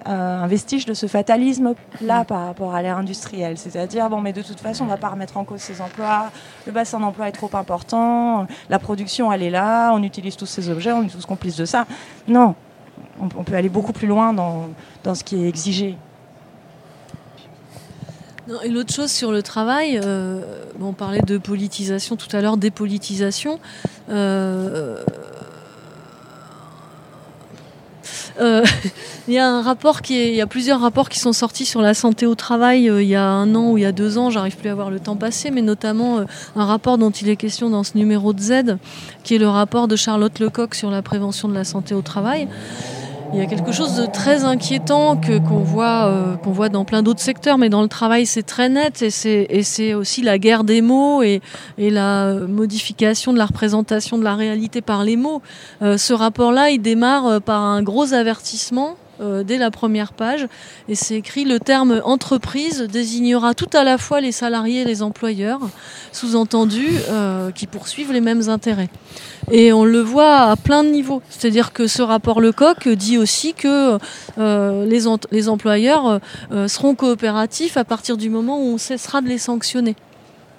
un vestige de ce fatalisme-là par rapport à l'ère industrielle. C'est-à-dire, bon, mais de toute façon, on ne va pas remettre en cause ces emplois, le bassin d'emploi est trop important, la production, elle est là, on utilise tous ces objets, on est tous complices de ça. Non, on, peut aller beaucoup plus loin dans, dans ce qui est exigé. Et l'autre chose sur le travail, euh, on parlait de politisation tout à l'heure, dépolitisation. Euh, euh, il y a un rapport qui est, il y a plusieurs rapports qui sont sortis sur la santé au travail euh, il y a un an ou il y a deux ans, j'arrive plus à voir le temps passé, mais notamment euh, un rapport dont il est question dans ce numéro de Z, qui est le rapport de Charlotte Lecoq sur la prévention de la santé au travail. Il y a quelque chose de très inquiétant que qu'on voit euh, qu'on voit dans plein d'autres secteurs, mais dans le travail c'est très net et c'est et c'est aussi la guerre des mots et et la modification de la représentation de la réalité par les mots. Euh, ce rapport-là, il démarre euh, par un gros avertissement euh, dès la première page. Et c'est écrit le terme entreprise désignera tout à la fois les salariés et les employeurs, sous-entendu euh, qui poursuivent les mêmes intérêts. Et on le voit à plein de niveaux. C'est-à-dire que ce rapport Lecoq dit aussi que euh, les, employeurs seront coopératifs à partir du moment où on cessera de les sanctionner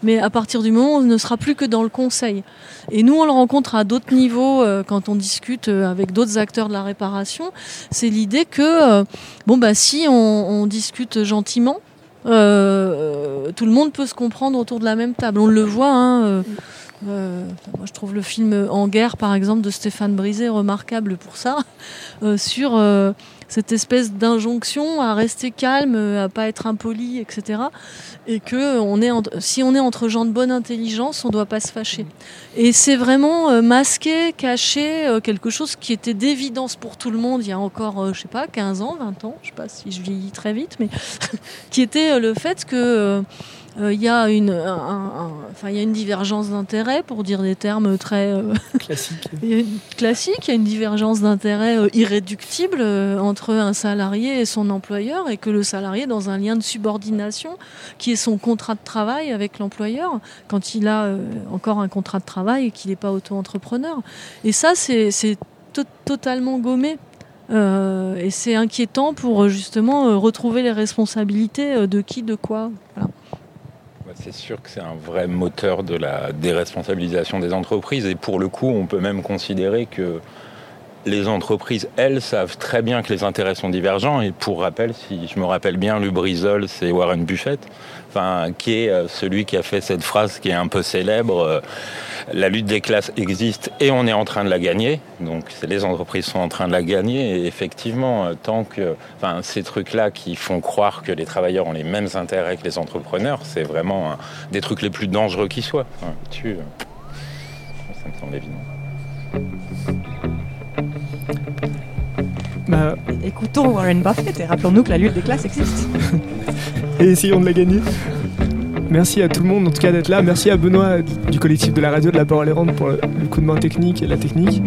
mais à partir du moment où on ne sera plus que dans le conseil. Et nous, on le rencontre à d'autres niveaux euh, quand on discute euh, avec d'autres acteurs de la réparation. C'est l'idée que, euh, bon, bah, si on, discute gentiment, tout le monde peut se comprendre autour de la même table. On le voit. Hein, moi, je trouve le film En guerre, par exemple, de Stéphane Brisé remarquable pour ça, sur cette espèce d'injonction à rester calme, à pas être impoli, etc. Et que on est si on est entre gens de bonne intelligence, on doit pas se fâcher. Et c'est vraiment euh, masqué, caché, euh, quelque chose qui était d'évidence pour tout le monde il y a encore, euh, je sais pas, 15 ans, 20 ans, je sais pas si je vieillis très vite, mais qui était le fait que il y a une, un, un, enfin, il y a une divergence d'intérêts, pour dire des termes très euh, classiques. il y a une, classique, il y a une divergence d'intérêts euh, irréductible euh, entre un salarié et son employeur, et que le salarié est dans un lien de subordination qui est son contrat de travail avec l'employeur, quand il a euh, encore un contrat de travail et qu'il n'est pas auto-entrepreneur. Et ça, c'est to totalement gommé. Euh, et c'est inquiétant pour justement retrouver les responsabilités de qui, de quoi. Voilà. C'est sûr que c'est un vrai moteur de la déresponsabilisation des entreprises et pour le coup, on peut même considérer que les entreprises, elles, savent très bien que les intérêts sont divergents. Et pour rappel, si je me rappelle bien, Lubrizol, c'est Warren Buffett, enfin, qui est celui qui a fait cette phrase qui est un peu célèbre la lutte des classes existe et on est en train de la gagner. Donc les entreprises sont en train de la gagner et effectivement, tant que enfin, ces trucs-là qui font croire que les travailleurs ont les mêmes intérêts que les entrepreneurs, c'est vraiment un, des trucs les plus dangereux qui soient. Enfin, tu, ça me semble évident. Bah, écoutons Warren Buffett et rappelons-nous que la lutte des classes existe. et essayons de la gagner. Merci à tout le monde en tout cas d'être là. Merci à Benoît du collectif de la radio de la parole errante pour le coup de main technique et la technique.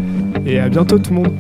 Et à bientôt tout le monde.